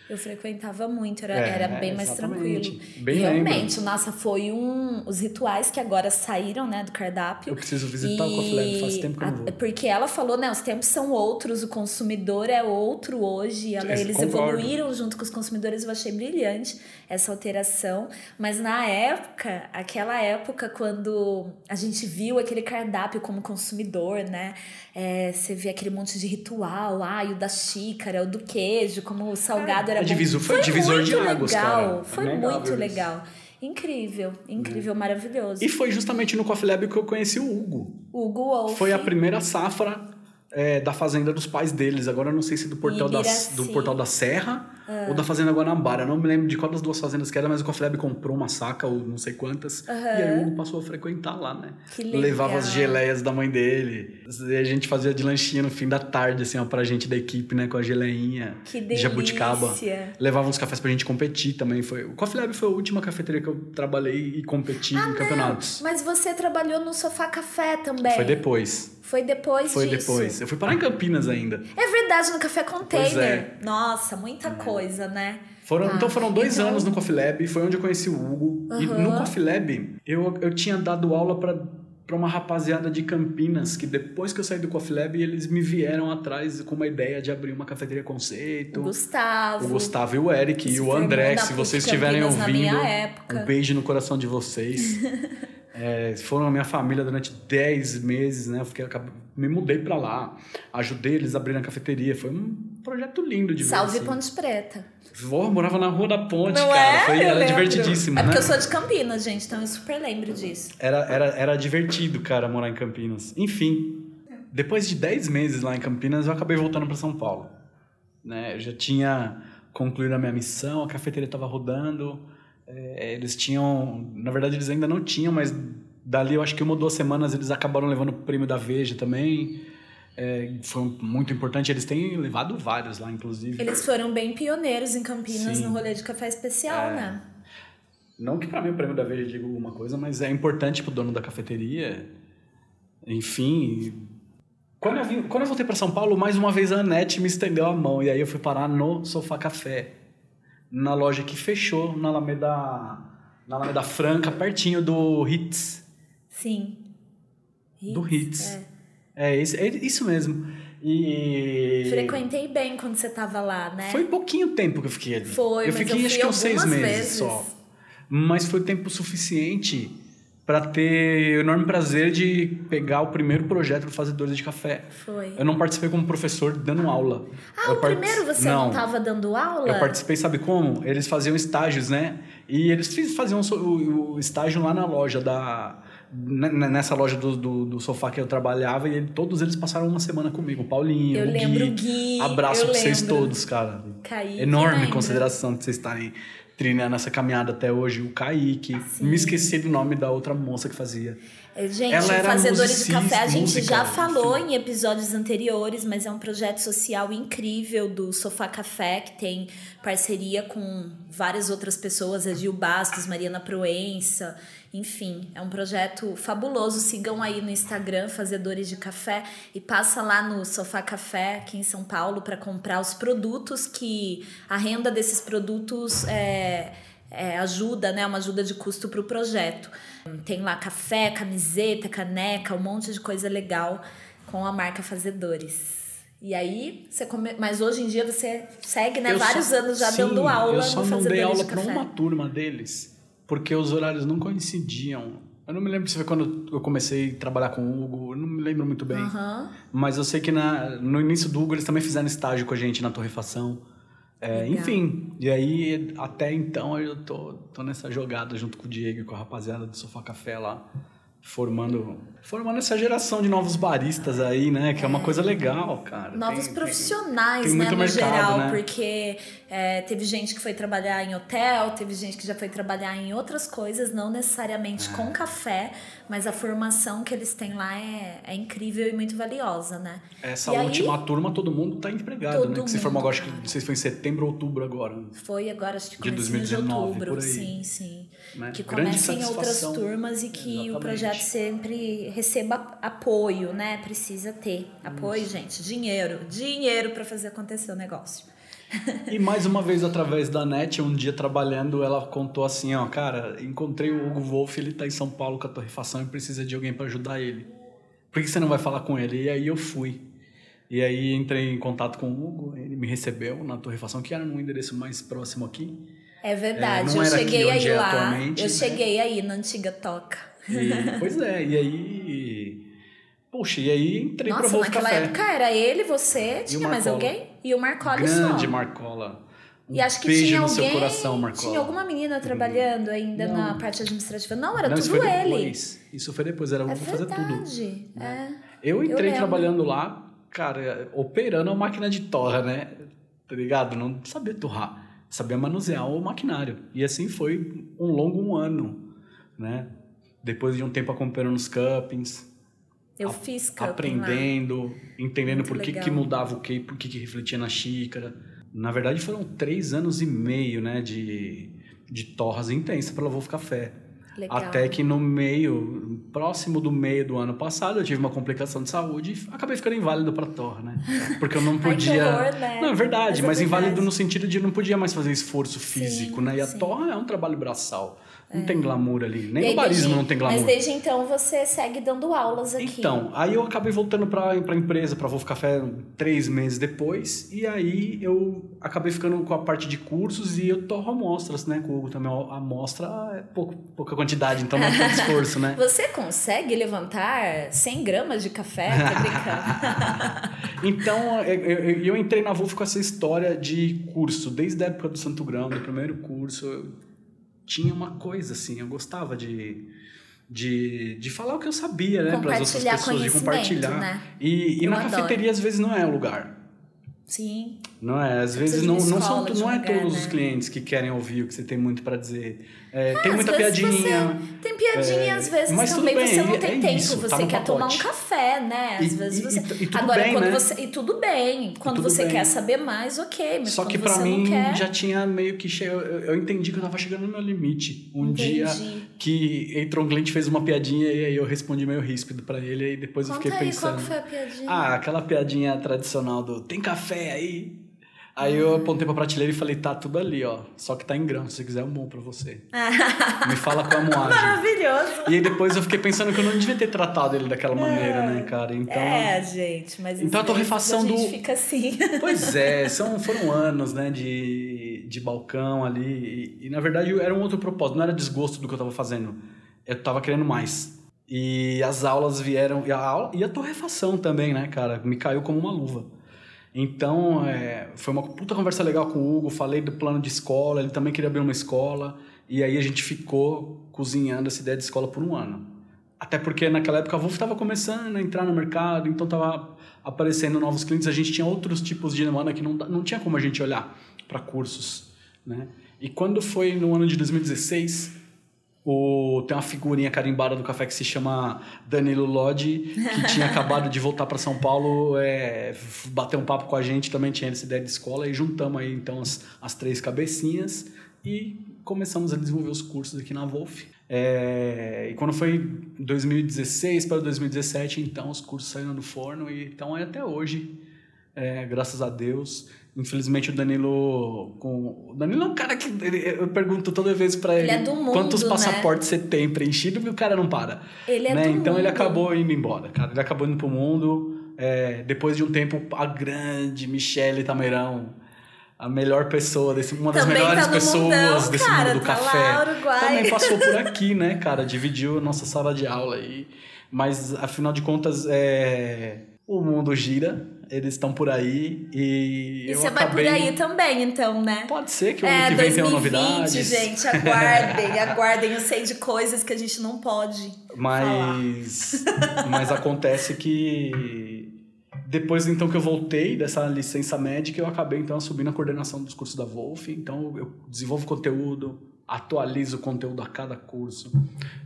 Eu frequentava muito, era, É, era bem mais tranquilo. Bem e lembro. realmente, nossa, foi um. Os rituais que agora saíram, né, do cardápio. Eu preciso visitar o Coffee Lab, faz tempo que eu não vou. Porque ela falou, né, os tempos são outros, o consumidor é outro hoje. ela- É, eles concordo. evoluíram junto com os consumidores, eu achei brilhante essa alteração. Mas na época, aquela época, quando a gente viu aquele cardápio como consumidor, né? é, você vê aquele monte de ritual, ah, e o da xícara, o do queijo, como o salgado era é divisor- foi divisor de muito águas, legal, cara. Foi inegável muito legal. Incrível, incrível, maravilhoso. E foi justamente no Coffee Lab que eu conheci o Hugo. Hugo Wolf. Foi a primeira safra é, da fazenda dos pais deles. Agora eu não sei se do portal, da, do portal da Serra Ah. ou da Fazenda Guanabara. Eu não me lembro de qual das duas fazendas que era, mas o Coffee Lab comprou uma saca ou não sei quantas. E aí o Hugo passou a frequentar lá, né? Que legal. Levava as geleias da mãe dele. E a gente fazia de lanchinho no fim da tarde, assim, ó, pra gente da equipe, né? Com a geleinha Que de delícia. jabuticaba. Levava uns cafés pra gente competir também. Foi... O Coffee Lab foi a última cafeteria que eu trabalhei e competi Ah, em campeonatos. Mas você trabalhou no Sofá Café também. Foi depois. Foi depois Foi disso. depois. Eu fui parar em Campinas ainda. É verdade, no Café Container. é. Nossa, muita coisa, né? Foram, Ah, então foram dois então- anos no Coffee Lab, foi onde eu conheci o Hugo. E Aham. no Coffee Lab, eu, eu tinha dado aula pra para uma rapaziada de Campinas, que depois que eu saí do Coffee Lab, eles me vieram atrás com uma ideia de abrir uma cafeteria conceito. O Gustavo. O Gustavo e o Eric e o André, se vocês estiverem ouvindo, minha época. um beijo no coração de vocês. É, foram a minha família durante 10 meses, né? Eu fiquei, me mudei pra lá, ajudei eles a abrirem a cafeteria. Foi um projeto lindo de. Salve assim. Ponte Preta. Vó, morava na Rua da Ponte, Não cara. é? Foi, Eu era lembro. divertidíssimo, É né? porque eu sou de Campinas, gente, então eu super lembro disso. Era, era, era divertido, cara, morar em Campinas. Enfim, depois de 10 meses lá em Campinas, eu acabei voltando para São Paulo. Né? Eu já tinha concluído a minha missão, a cafeteria estava rodando. É, eles tinham... Na verdade, eles ainda não tinham, mas dali, eu acho que uma ou duas semanas, eles acabaram levando o prêmio da Veja também. É, foi muito importante. Eles têm levado vários lá, inclusive. Eles foram bem pioneiros em Campinas Sim. no rolê de café especial, É. né? Não que para mim o prêmio da Veja diga alguma coisa, mas é importante pro dono da cafeteria. Enfim. Quando eu, vim, quando eu voltei para São Paulo, mais uma vez a Anete me estendeu a mão. E aí eu fui parar no Sofá Café. Na loja que fechou na Alameda, na Alameda Franca, pertinho do Hits. Sim. Do Hits. É. É, esse- é isso mesmo. E. Frequentei bem quando você tava lá, né? Foi pouquinho tempo que eu fiquei ali. Foi, eu mas fiquei eu acho que uns seis meses vezes. só. Mas foi tempo suficiente para ter o enorme prazer de pegar o primeiro projeto do Fazedores de Café. Foi. Eu não participei como professor dando aula. Ah, Eu o part- primeiro você não, tava dando aula? Eu participei, sabe como? Eles faziam estágios, né? E eles faziam o, estágio lá na loja da. Nessa loja do, do, do sofá que eu trabalhava, e ele- todos eles passaram uma semana comigo. O Paulinho, Eu o Gui. o Gui, Abraço pra vocês lembro. todos, cara. Kaique, Enorme consideração de vocês estarem trilhando essa caminhada até hoje. O Kaique. Me esqueci do nome da outra moça que fazia. Gente, Fazedores de Café a gente já falou enfim. em episódios anteriores, mas é um projeto social incrível do Sofá Café, que tem parceria com várias outras pessoas, a Gil Bastos, Mariana Proença, enfim, é um projeto fabuloso. Sigam aí no Instagram, Fazedores de Café, e passa lá no Sofá Café, aqui em São Paulo, para comprar os produtos que a renda desses produtos é, é, ajuda, né? Uma ajuda de custo para o projeto. Tem lá café, camiseta, caneca, um monte de coisa legal com a marca Fazedores. E aí, você come... mas hoje em dia você segue, né? Eu Vários só- anos já Sim, dando aula Eu só não dei aula Café. uma turma deles, porque os horários não coincidiam. Eu não me lembro se foi quando eu comecei a trabalhar com o Hugo, eu não me lembro muito bem. Aham. Mas eu sei que na, no início do Hugo eles também fizeram estágio com a gente na torrefação. É, enfim, e aí até então eu tô, tô nessa jogada junto com o Diego e com a rapaziada do Sofá Café lá, formando formando essa geração de novos baristas aí, né? Que é, é uma coisa legal, cara. Novos tem, profissionais, tem, tem né, no mercado, geral, né? porque é, teve gente que foi trabalhar em hotel, teve gente que já foi trabalhar em outras coisas, não necessariamente é. com café, mas a formação que eles têm lá é, é incrível e muito valiosa, né? Essa e última aí, turma, todo mundo tá empregado, né? Que se formou agora, acho que não sei se foi em setembro ou outubro agora. Foi agora, acho que de 2019, de outubro, sim, sim. Né? Que comecem outras turmas e que Exatamente. o projeto sempre receba apoio, né? Precisa ter apoio, Isso. gente, dinheiro, dinheiro para fazer acontecer o negócio. E mais uma vez, através da net, um dia trabalhando, ela contou assim: ó, cara, encontrei o Hugo Wolf, ele tá em São Paulo com a torrefação e precisa de alguém para ajudar ele. Por que você não vai falar com ele? E aí eu fui. E aí entrei em contato com o Hugo, ele me recebeu na torrefação, que era num endereço mais próximo aqui. É verdade, é, eu cheguei aí é lá. Eu né? cheguei aí na antiga toca. E, pois é, e aí. Poxa, e aí entrei Nossa, pra Wolf naquela Café. época era ele, você, tinha mais alguém? E o Marcola Grande só. Grande Marcola. Um e acho que beijo tinha no alguém, seu coração, Marcola. Tinha alguma menina trabalhando ainda não. na parte administrativa. Não, era não, tudo isso foi ele. Depois. Isso foi depois, era é vou fazer tudo. É. Eu entrei eu trabalhando lá, cara, operando a máquina de torra, né? Tá ligado? Não sabia torrar, sabia manusear o maquinário. E assim foi um longo um ano, né? Depois de um tempo acompanhando os cuppings. Eu fiz cupping Aprendendo, lá. entendendo Muito por que, que mudava o que, por que, que refletia na xícara. Na verdade, foram três anos e meio, né, de, de torras intensas para Wolf Café. Legal. Até que no meio, próximo do meio do ano passado, eu tive uma complicação de saúde e acabei ficando inválido para torra, né? Porque eu não podia. Ai, horror, né? Não, é verdade, mas, mas é inválido no sentido de não podia mais fazer esforço físico, sim, né? E a sim. torra é um trabalho braçal. Não é. tem glamour ali. Nem no barismo não tem glamour. Mas desde então você segue dando aulas aqui. Então, aí eu acabei voltando para a empresa, para Wolf Café, três meses depois. E aí eu acabei ficando com a parte de cursos e eu torro amostras, né? Com o Hugo também. A amostra é pouco, pouca quantidade, então não é tanto esforço, né? Você consegue levantar 100 gramas de café? Então, eu, eu, eu entrei na Wolf com essa história de curso. Desde a época do Santo Grão, do primeiro curso tinha uma coisa assim, eu gostava de, de, de falar o que eu sabia, né, para as outras pessoas, de compartilhar. Né? E, e na adoro. cafeteria às vezes não é o lugar. Sim. Não é, às vezes não, não, são, não é todos né? os clientes que querem ouvir o que você tem muito para dizer. É, ah, tem muita piadinha. tem piadinha, é, às vezes mas também bem, você não tem é tempo, isso, você tá quer tomar um café, né? Às e, vezes você. E, e, Agora, bem, quando né? você. E tudo bem. Quando você bem. quer saber mais, ok. Mas Só que para mim quer... já tinha meio que. Che... Eu, eu entendi que eu tava chegando no meu limite. Um entendi. dia que entrou um cliente, fez uma piadinha e aí eu respondi meio ríspido para ele, e depois Conta eu fiquei aí, pensando. Qual foi a piadinha? Ah, aquela piadinha tradicional do tem café aí? Aí eu apontei pra prateleira e falei, tá tudo ali, ó. Só que tá em grão, se você quiser eu monto pra você. Me fala com a moagem. Maravilhoso. E aí depois eu fiquei pensando que eu não devia ter tratado ele daquela é. maneira, né, cara? Então, é, gente, mas então a torrefação a do. fica assim. Pois é, são, foram anos, né, de, de balcão ali. E, e, na verdade era um outro propósito, não era desgosto do que eu tava fazendo. Eu tava querendo mais. E as aulas vieram. E a, aula, e a torrefação também, né, cara? Me caiu como uma luva. Então, é, foi uma puta conversa legal com o Hugo, falei do plano de escola, ele também queria abrir uma escola, e aí a gente ficou cozinhando essa ideia de escola por um ano. Até porque naquela época a Wolf estava começando a entrar no mercado, então estava aparecendo novos clientes, a gente tinha outros tipos de demanda que não, não tinha como a gente olhar para cursos, né? E quando foi no ano de 2016, o, tem uma figurinha carimbada do café que se chama Danilo Lodi, que tinha acabado de voltar para São Paulo, é, bater um papo com a gente, também tinha essa ideia de escola, e juntamos aí então as, as três cabecinhas e começamos a desenvolver os cursos aqui na Wolf. É, e quando foi 2016 para 2017, então os cursos saíram do forno e estão aí até hoje, é, graças a Deus. Infelizmente o Danilo. Com... O Danilo é um cara que. Eu pergunto toda vez para ele, ele é do mundo, quantos né? passaportes você tem preenchido e o cara não para. Ele é né? do Então mundo. ele acabou indo embora, cara. Ele acabou indo pro mundo. É, depois de um tempo, a grande Michele Tameirão, a melhor pessoa, desse, uma das Também melhores tá pessoas mundão, desse cara, mundo do tá café. Lá. Também passou por aqui, né, cara? Dividiu a nossa sala de aula aí. Mas, afinal de contas, é o mundo gira, eles estão por aí e. E eu você acabei... vai por aí também, então, né? Pode ser que o é, ano que vem 2020, tenha novidades. gente, aguardem, aguardem. Eu sei de coisas que a gente não pode. Mas. mas acontece que. Depois, então, que eu voltei dessa licença médica, eu acabei, então, subindo a coordenação dos cursos da Wolf. Então, eu desenvolvo conteúdo, atualizo o conteúdo a cada curso.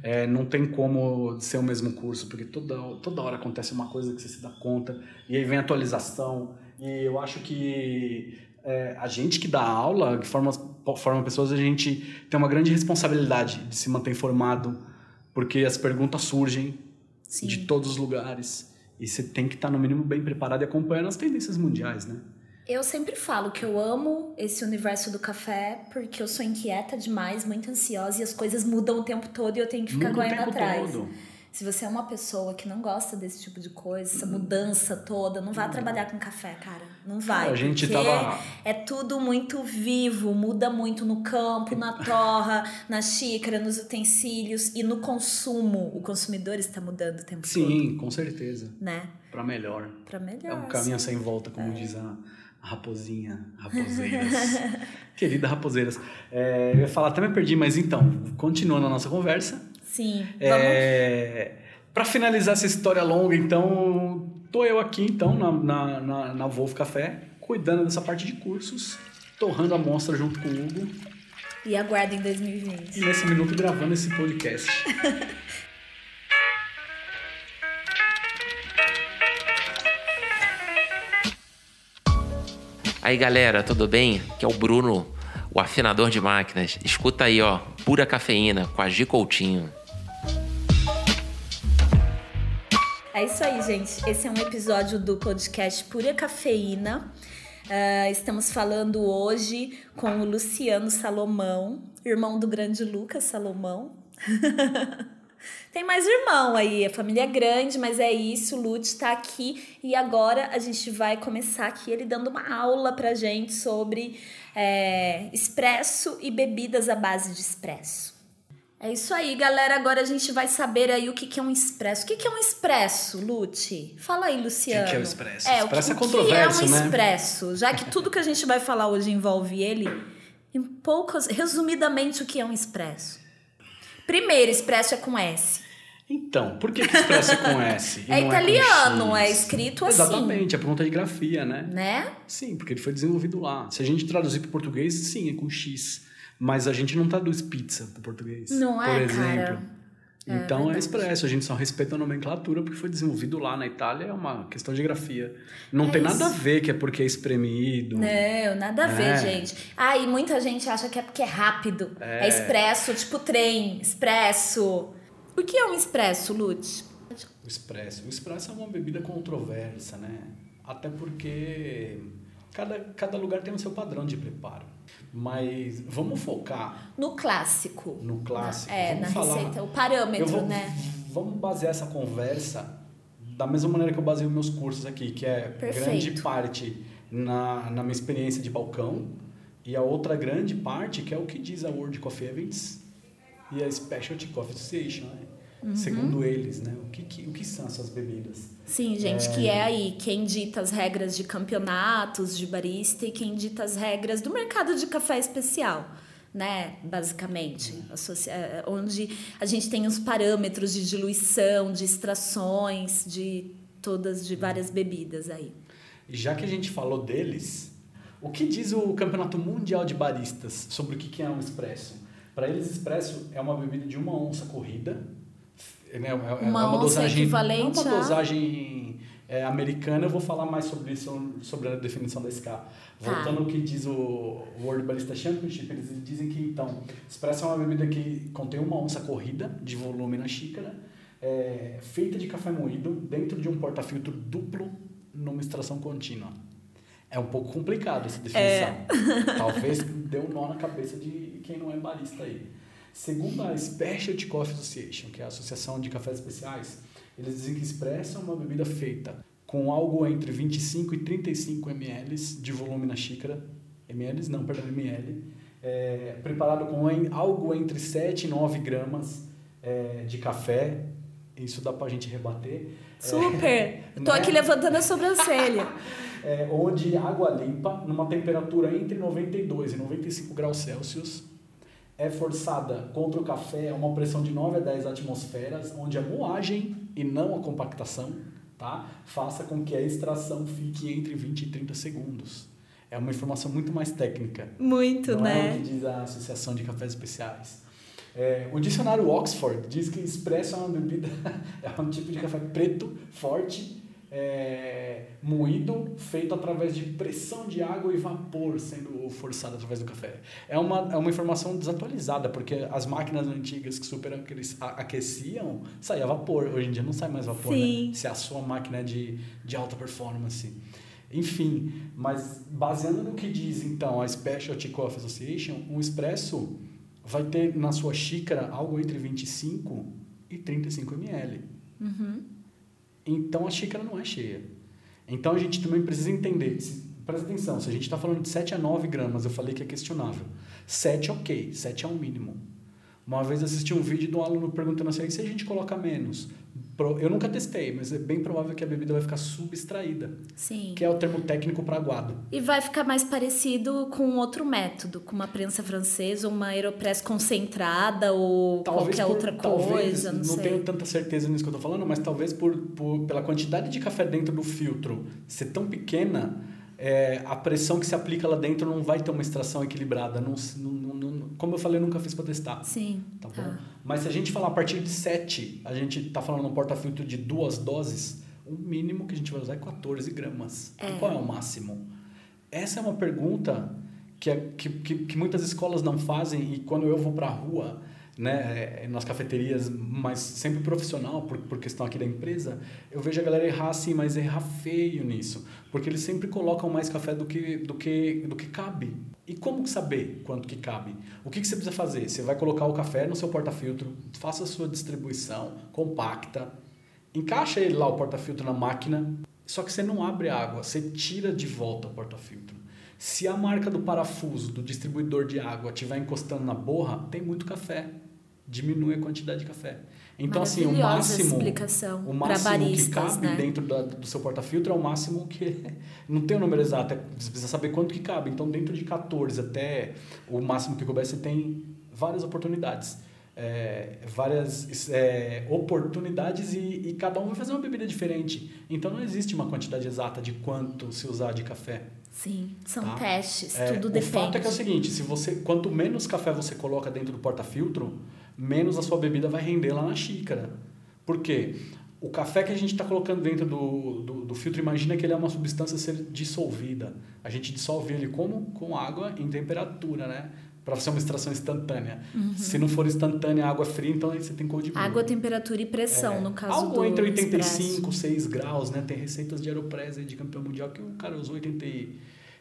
É, não tem como ser o mesmo curso, porque toda, toda hora acontece uma coisa que você se dá conta, e aí vem atualização. E eu acho que é, a gente que dá aula, que forma, forma pessoas, a gente tem uma grande responsabilidade de se manter informado, porque as perguntas surgem Sim. de todos os lugares. E você tem que estar, no mínimo, bem preparado e acompanhando as tendências mundiais, né? Eu sempre falo que eu amo esse universo do café porque eu sou inquieta demais, muito ansiosa e as coisas mudam o tempo todo e eu tenho que ficar Muda correndo atrás. todo. Se você é uma pessoa que não gosta desse tipo de coisa, essa mudança toda, não vá trabalhar com café, cara. Não vai. A gente tava- é tudo muito vivo, muda muito no campo, na torra, na xícara, nos utensílios e no consumo. O consumidor está mudando o tempo todo, Sim, com certeza. né? Para melhor. Pra melhor. É um caminho sem volta, como diz a a raposinha, raposeiras. Querida raposeiras. É, eu ia falar, até me perdi, mas então, continuando a nossa conversa. Sim. É, para finalizar essa história longa, então, tô eu aqui, então, na, na, na, na Wolf Café, cuidando dessa parte de cursos, torrando a mostra junto com o Hugo, E aguardem 2020. e nesse minuto gravando esse podcast. Aí galera, tudo bem? Aqui é o Bruno, o afinador de máquinas. Escuta aí, ó, pura cafeína com a G Coutinho. É isso aí, gente. Esse é um episódio do podcast Pura Cafeína. Ah, estamos falando hoje com o Luciano Salomão, irmão do grande Lucas Salomão. Tem mais irmão aí, a família é grande, mas é isso, o Lute tá aqui e agora a gente vai começar aqui ele dando uma aula pra gente sobre é, expresso e bebidas à base de expresso. É isso aí, galera. Agora a gente vai saber aí o que, que é um expresso. O que, que é um expresso, Lute? Fala aí, Luciano. O que que é o expresso? É, Expresso o é que, controverso, o que é um né? expresso? Já que tudo que a gente vai falar hoje envolve ele, em poucas, resumidamente, o que é um expresso? Primeiro, expresso é com S. Então, por que, que expresso é com S? É italiano, é X? escrito assim. Exatamente, é por conta de grafia, né? Né? Sim, porque ele foi desenvolvido lá. Se a gente traduzir para o português, sim, é com X. Mas a gente não traduz pizza para português. Não é, por exemplo. cara. É Então é, expresso, a gente só respeita a nomenclatura porque foi desenvolvido lá na Itália, é uma questão de grafia. Não É tem isso. nada a ver que é porque é espremido. Não, nada a ver, É. gente. Ah, e muita gente acha que é porque é rápido. É, É. expresso, tipo trem, expresso. O que é um expresso, Lute? O expresso. O expresso é uma bebida controversa, né? Até porque cada, cada lugar tem o seu padrão de preparo. Mas vamos focar No clássico. no clássico. É, vamos na falar... receita, o parâmetro, vou- né? Vamos basear essa conversa da mesma maneira que eu baseio meus cursos aqui, que é Perfeito. grande parte na, na minha experiência de balcão e a outra grande parte que é o que diz a World Coffee Events e a Specialty Coffee Association, né? Uhum. Segundo eles, né? O que, que- o que são essas bebidas? Sim, gente, que é aí quem dita as regras de campeonatos de barista e quem dita as regras do mercado de café especial, né? Basicamente, Associa- eh, onde a gente tem os parâmetros de diluição, de extrações, de todas, de várias bebidas aí. E já que a gente falou deles, o que diz o Campeonato Mundial de Baristas sobre o que é um espresso? Para eles, espresso é uma bebida de uma onça corrida. É, é- é Uma onça equivalente é uma dosagem é, americana. Eu vou falar mais sobre isso, sobre a definição da SK. Voltando ao que diz o World Barista Championship, eles dizem que, então, espresso é uma bebida que contém uma onça corrida de volume na xícara, é, feita de café moído dentro de um porta-filtro duplo numa extração contínua. É um pouco complicado essa definição. Talvez dê um nó na cabeça de quem não é barista aí. Segundo a Specialty Coffee Association, que é a Associação de Cafés Especiais, eles dizem que espresso é uma bebida feita com algo entre 25 e 35 ml de volume na xícara. ml, não, perdão, ml. É, preparado com algo entre 7 e 9 gramas é, de café isso dá pra gente rebater. Super! É, Tô né? aqui levantando a sobrancelha. é, onde água limpa, numa temperatura entre 92 e 95 graus Celsius, é forçada contra o café a uma pressão de 9 a 10 atmosferas, onde a moagem e não a compactação tá, faça com que a extração fique entre 20 e 30 segundos. É uma informação muito mais técnica. Muito, não né? É o que diz a Associação de Cafés Especiais. É, o dicionário Oxford diz que expresso é uma bebida, é um tipo de café preto, forte, é, moído, feito através de pressão de água e vapor sendo forçado através do café. É uma, é uma informação desatualizada, porque as máquinas antigas que super aqueciam, saía vapor. Hoje em dia não sai mais vapor, né? Se a sua máquina é de, de alta performance. Enfim, mas baseando no que diz então a Specialty Coffee Association, um espresso vai ter na sua xícara algo entre 25 e 35 ml. Uhum. Então a xícara não é cheia. Então a gente também precisa entender. Se, presta atenção, se a gente está falando de 7 a 9 gramas, eu falei que é questionável. 7 é ok, 7 é o mínimo. Uma vez assisti um vídeo de um aluno perguntando assim: se a gente coloca menos? Eu nunca testei, mas é bem provável que a bebida vai ficar subextraída. Sim. Que é o termo técnico para aguado. E vai ficar mais parecido com outro método, com uma prensa francesa, uma aeropress concentrada ou talvez qualquer por, outra talvez, coisa. Não, não tenho tanta certeza nisso que eu estou falando, mas talvez por, por, pela quantidade de café dentro do filtro ser tão pequena, é, a pressão que se aplica lá dentro não vai ter uma extração equilibrada. Não, não, não, como eu falei, eu nunca fiz para testar. Sim. Tá bom? Tá. Mas se a gente falar a partir de 7, a gente está falando um porta-filtro de duas doses, o mínimo que a gente vai usar é 14 gramas. É. qual é o máximo? Essa é uma pergunta que, é, que, que, que muitas escolas não fazem e quando eu vou para a rua né, nas cafeterias, mas sempre profissional, por, por questão aqui da empresa, eu vejo a galera errar assim, mas errar feio nisso. Porque eles sempre colocam mais café do que, do que, do que cabe. E como saber quanto que cabe? O que, que você precisa fazer? Você vai colocar o café no seu porta-filtro, faça a sua distribuição compacta, encaixa ele lá, o porta-filtro, na máquina, só que você não abre a água, você tira de volta o porta-filtro. Se a marca do parafuso do distribuidor de água estiver encostando na borra, tem muito café diminui a quantidade de café. Então, assim, o máximo, o máximo baristas, que cabe né? dentro da, do seu porta-filtro é o máximo que. Não tem o um número exato, é, você precisa saber quanto que cabe. Então, dentro de 14 até o máximo que couber, você tem várias oportunidades. É, várias é, oportunidades e, e, cada um vai fazer uma bebida diferente. Então, não existe uma quantidade exata de quanto se usar de café. Sim, são tá? testes, é, tudo o depende. O fato é que é o seguinte, se você, quanto menos café você coloca dentro do porta-filtro, menos a sua bebida vai render lá na xícara. Por quê? O café que a gente está colocando dentro do, do, do, filtro, imagina que ele é uma substância ser dissolvida. A gente dissolve ele como? Com água em temperatura, né? Para ser uma extração instantânea. Uhum. Se não for instantânea, água fria, então aí você tem cor de. Água, temperatura e pressão, é, no caso algo do entre 85 expresso. 6 graus, né? Tem receitas de Aeropress de campeão mundial que o cara usou 80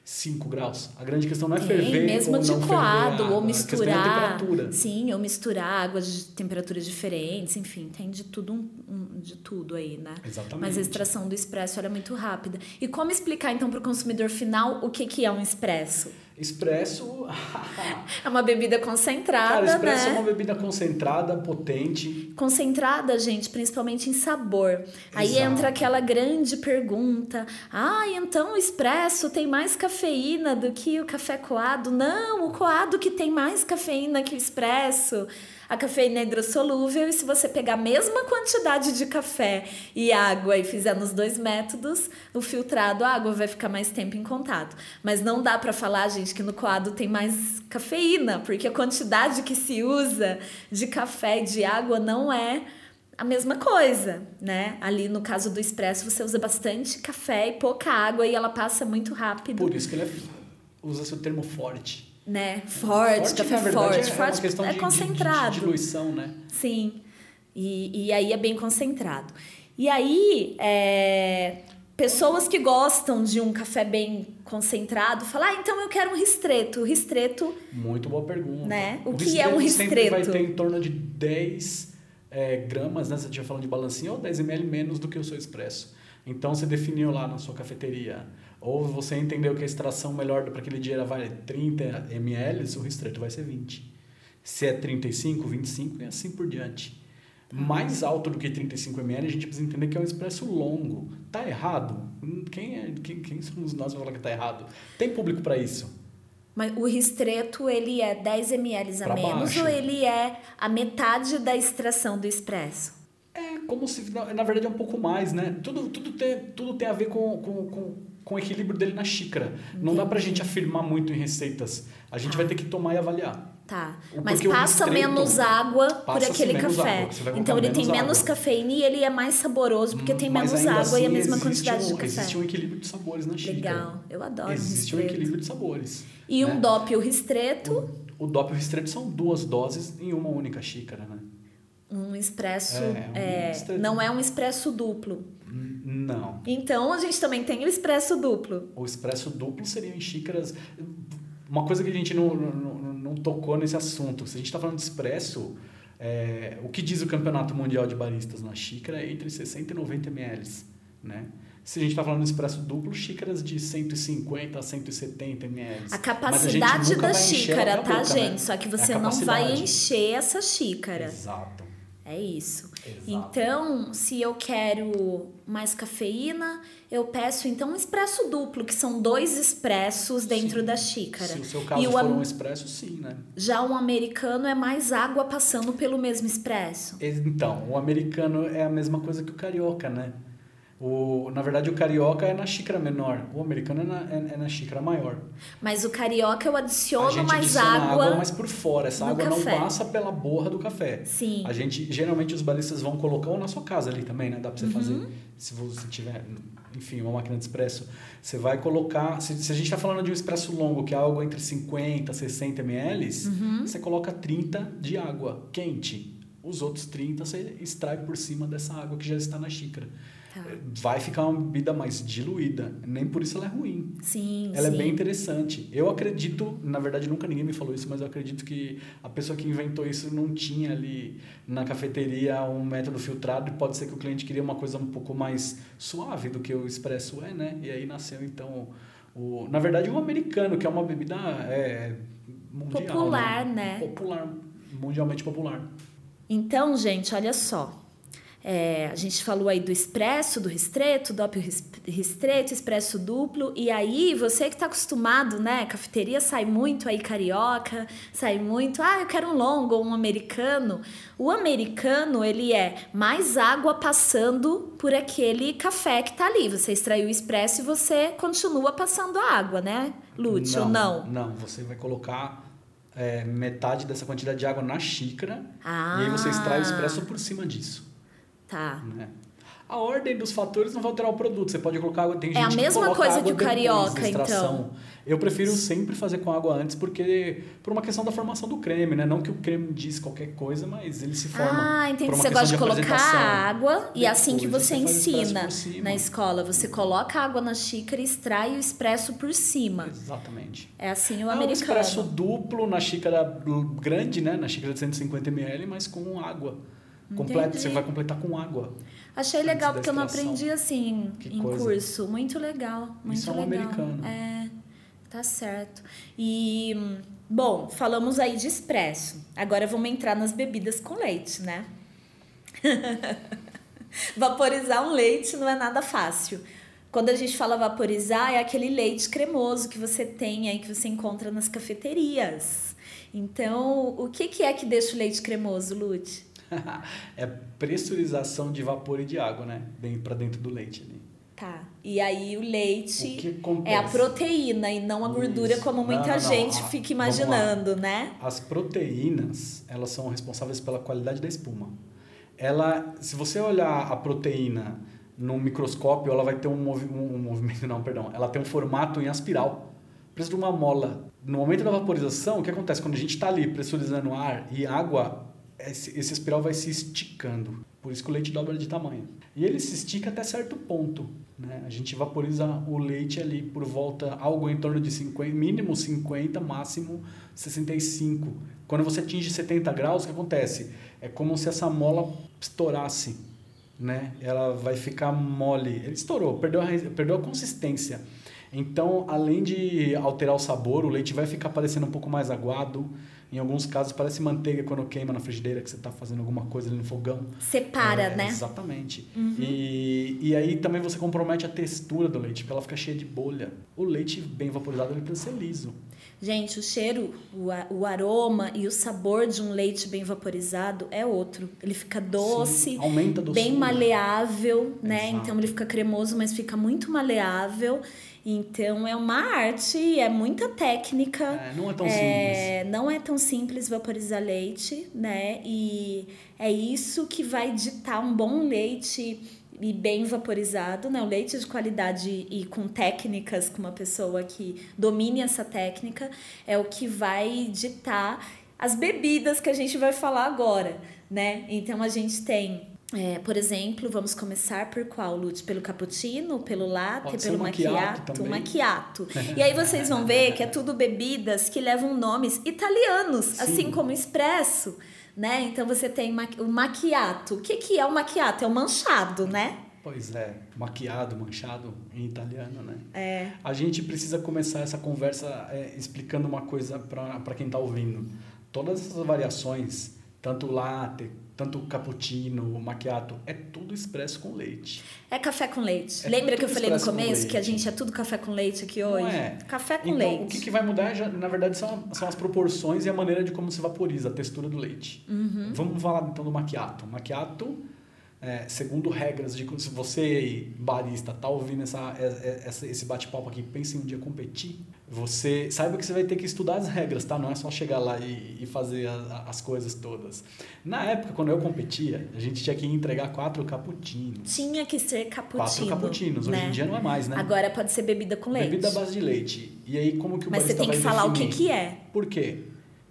5 graus. A grande questão não é ferver mesmo ou de não coado, ferver ou misturar. É sim, ou misturar águas de temperaturas diferentes, enfim, tem de tudo um, um, de tudo aí, né? Exatamente. Mas a extração do expresso é muito rápida. E como explicar então para o consumidor final o que que é um expresso? Expresso. é uma bebida concentrada. Cara, expresso né? é uma bebida concentrada, potente. Concentrada, gente, principalmente em sabor. Aí Exato. entra aquela grande pergunta: ah, então o expresso tem mais cafeína do que o café coado? Não, o coado que tem mais cafeína que o expresso. A cafeína é hidrossolúvel e se você pegar a mesma quantidade de café e água e fizer nos dois métodos, no filtrado a água vai ficar mais tempo em contato. Mas não dá para falar, gente, que no coado tem mais cafeína, porque a quantidade que se usa de café e de água não é a mesma coisa, né? Ali no caso do expresso, você usa bastante café e pouca água e ela passa muito rápido. Por isso que ele é, usa seu termo forte né? Forte, forte café na forte, é, forte é, questão é de, concentrado. De, de diluição, né? Sim. E, e aí é bem concentrado. E aí, é, pessoas que gostam de um café bem concentrado falam, ah, então eu quero um ristreto. Ristreto. Muito boa pergunta. Né? O, o que é um ristreto? Sempre vai ter em torno de 10 é, gramas, né? Se a gente estiver falando de balancinho, ou 10 ml menos do que o seu expresso. Então você definiu lá na sua cafeteria ou você entendeu que a extração melhor para aquele dia vai 30 ml, o ristreto vai ser 20. Se é 35, 25 e assim por diante. Mais alto do que 35 ml, a gente precisa entender que é um expresso longo. Tá errado? Hum, Quem, é, quem, quem somos nós para falar que tá errado? Tem público para isso? Mas o ristreto, ele é 10 ml a Pra menos baixo. ou ele é a metade da extração do expresso? É como se, na, na verdade, é um pouco mais, né? Tudo, tudo, tem, tudo tem a ver com, com, com, com o equilíbrio dele na xícara. Não dá pra gente afirmar muito em receitas. A gente Tá. vai ter que tomar e avaliar. Tá. O- Mas o passa ristreto menos água por aquele menos café. Então ele tem menos menos água. cafeína e ele é mais saboroso porque tem Mas menos água e a assim, mesma quantidade um, de café. Existe um equilíbrio de sabores na xícara. Legal. Eu adoro Existe um ristreto. equilíbrio de sabores. E né? um dópio ristreto, O DOP e o ristreto são duas doses em uma única xícara, né? um expresso. É, um é, ristreto. não é um expresso duplo. Não. Então a gente também tem o expresso duplo. O expresso duplo seria em xícaras. Uma coisa que a gente não, não, não- tocou nesse assunto. Se a gente está falando de expresso, é, o que diz o Campeonato Mundial de Baristas na xícara é entre 60 e 90 ml. Né? Se a gente está falando de expresso duplo, xícaras de 150 a 170 ml. A capacidade nunca da xícara, tá, né? gente? Só que É a você não vai encher essa xícara. Exato. É isso. Exato. Então, se eu quero mais cafeína, eu peço então um expresso duplo, que são dois expressos dentro Sim. da xícara. Se o seu caso e o for um expresso, sim, né? já um americano é mais água passando pelo mesmo expresso. Então, o americano é a mesma coisa que o carioca, né? O, na verdade, o carioca é na xícara menor, o americano é na, é, é na xícara maior. Mas o carioca eu a adiciono gente mais adiciona água. mas por fora. Essa água café. não passa pela borra do café. Sim. A gente, geralmente, os baristas vão colocar ou na sua casa ali também, né? Dá pra você Uhum. fazer, se você tiver, enfim, uma máquina de expresso. Você vai colocar, se, se a gente tá falando de um expresso longo, que é algo entre 50 e 60 ml, Uhum. você coloca 30 de água quente. Os outros 30 você extrai por cima dessa água que já está na xícara. Tá. Vai ficar uma bebida mais diluída. Nem por isso ela é ruim. Sim, Ela sim. é bem interessante. Eu acredito, na verdade nunca ninguém me falou isso, mas eu acredito que a pessoa que inventou isso não tinha ali na cafeteria um método filtrado e pode ser que o cliente queria uma coisa um pouco mais suave do que o expresso é, né? E aí nasceu então o, na verdade o americano, que é uma bebida é, mundial, Popular, né? Popular, mundialmente popular. Então, gente, olha só. É, a gente falou aí do expresso, do ristreto, ris- ristreto, expresso duplo. E aí, você que está acostumado, né? Cafeteria sai muito aí carioca, sai muito, ah, eu quero um longo ou um americano. O americano, ele é mais água passando por aquele café que tá ali. Você extraiu o expresso e você continua passando a água, né, Lúcio? ou não? Não, você vai colocar é, metade dessa quantidade de água na xícara Ah. e aí você extrai o expresso por cima disso. Tá. né? A ordem dos fatores não vai alterar o produto. Você pode colocar água. Tem É a mesma que coisa que o carioca, então. Eu prefiro sempre fazer com água antes, porque por uma questão da formação do creme, né? Não que o creme diz qualquer coisa, mas ele se forma. Ah, entendi. por uma Você gosta de colocar apresentação. água e é assim que você você ensina na escola. Você coloca a água na xícara e extrai o expresso por cima. Exatamente. É assim o É um americano. expresso duplo na xícara grande, né? Na xícara de 150 ml, mas com água. Completa, você vai completar com água. Achei legal porque eu não aprendi assim Que em coisa. curso. Muito legal, muito Isso é um legal. americano. É, tá certo. E bom, falamos aí de expresso. Agora vamos entrar nas bebidas com leite, né? Vaporizar um leite não é nada fácil. Quando a gente fala vaporizar, é aquele leite cremoso que você tem aí, que você encontra nas cafeterias. Então, o que, que é que deixa o leite cremoso, Lute? é pressurização de vapor e de água, né? Bem para dentro do leite ali. Tá. E aí o leite O é a proteína e não a gordura, Isso. como muita não, não. gente Ah, fica imaginando, né? As proteínas, elas são responsáveis pela qualidade da espuma. Ela, se você olhar a proteína no microscópio, ela vai ter um, movi um, um movimento, não, perdão, ela tem um formato em aspiral, preço de uma mola. No momento da vaporização, o que acontece? Quando a gente está ali pressurizando ar e água, esse, espiral vai se esticando. Por isso que o leite dobra de tamanho. E ele se estica até certo ponto. Né? A gente vaporiza o leite ali por volta, algo em torno de 50, mínimo 50, máximo 65. Quando você atinge 70 graus, o que acontece? É como se essa mola estourasse. Né? Ela vai ficar mole. Ele estourou, perdeu a, perdeu a consistência. Então, além de alterar o sabor, o leite vai ficar parecendo um pouco mais aguado. Em alguns casos parece manteiga quando queima na frigideira, que você está fazendo alguma coisa ali no fogão. Separa, É, né? Exatamente. E, e aí também você compromete a textura do leite, porque ela fica cheia de bolha. O leite bem vaporizado ele precisa ser liso. Gente, o cheiro, o, o aroma e o sabor de um leite bem vaporizado é outro. Ele fica doce, Sim, aumenta doçura. bem maleável, né? Exato. Então ele fica cremoso, mas fica muito maleável. Então é uma arte, é muita técnica. É, não é tão É, não é tão simples vaporizar leite, né? E é isso que vai ditar um bom leite e bem vaporizado, né? O leite de qualidade e com técnicas, com uma pessoa que domine essa técnica, é o que vai ditar as bebidas que a gente vai falar agora, né? Então a gente tem é, por exemplo, vamos começar por qual, Lute? Pelo cappuccino, pelo latte, Pode pelo o macchiato. E aí vocês vão ver que é tudo bebidas que levam nomes italianos, Sim. assim como espresso, né? Então você tem o macchiato. O que, que é o macchiato? É o manchado, né? Pois é, maquiado, manchado em italiano, né? É. A gente precisa começar essa conversa é, explicando uma coisa para quem está ouvindo. Todas essas variações, tanto latte, tanto o cappuccino, o macchiato, é tudo expresso com leite. É café com leite. É Lembra que eu falei no começo que a gente é tudo café com leite aqui hoje? Não é? Café com então, leite. o que, que vai mudar, já, na verdade, são, são as proporções e a maneira de como se vaporiza a textura do leite. Uhum. Vamos falar então do macchiato. Macchiato, é, segundo regras de se você barista tá ouvindo essa, é- essa- esse bate-papo aqui, pensa em um dia competir, você saiba que você vai ter que estudar as regras, tá? Não é só chegar lá e, e fazer a- as coisas todas. Na época, quando eu competia, a gente tinha que entregar quatro cappuccinos. Tinha que ser cappuccino. Quatro cappuccinos. Hoje né? em dia não é mais, né? Agora pode ser bebida com leite. Bebida à base de leite. E aí, como que o Mas você tem que falar o que, definir? que é. Por quê?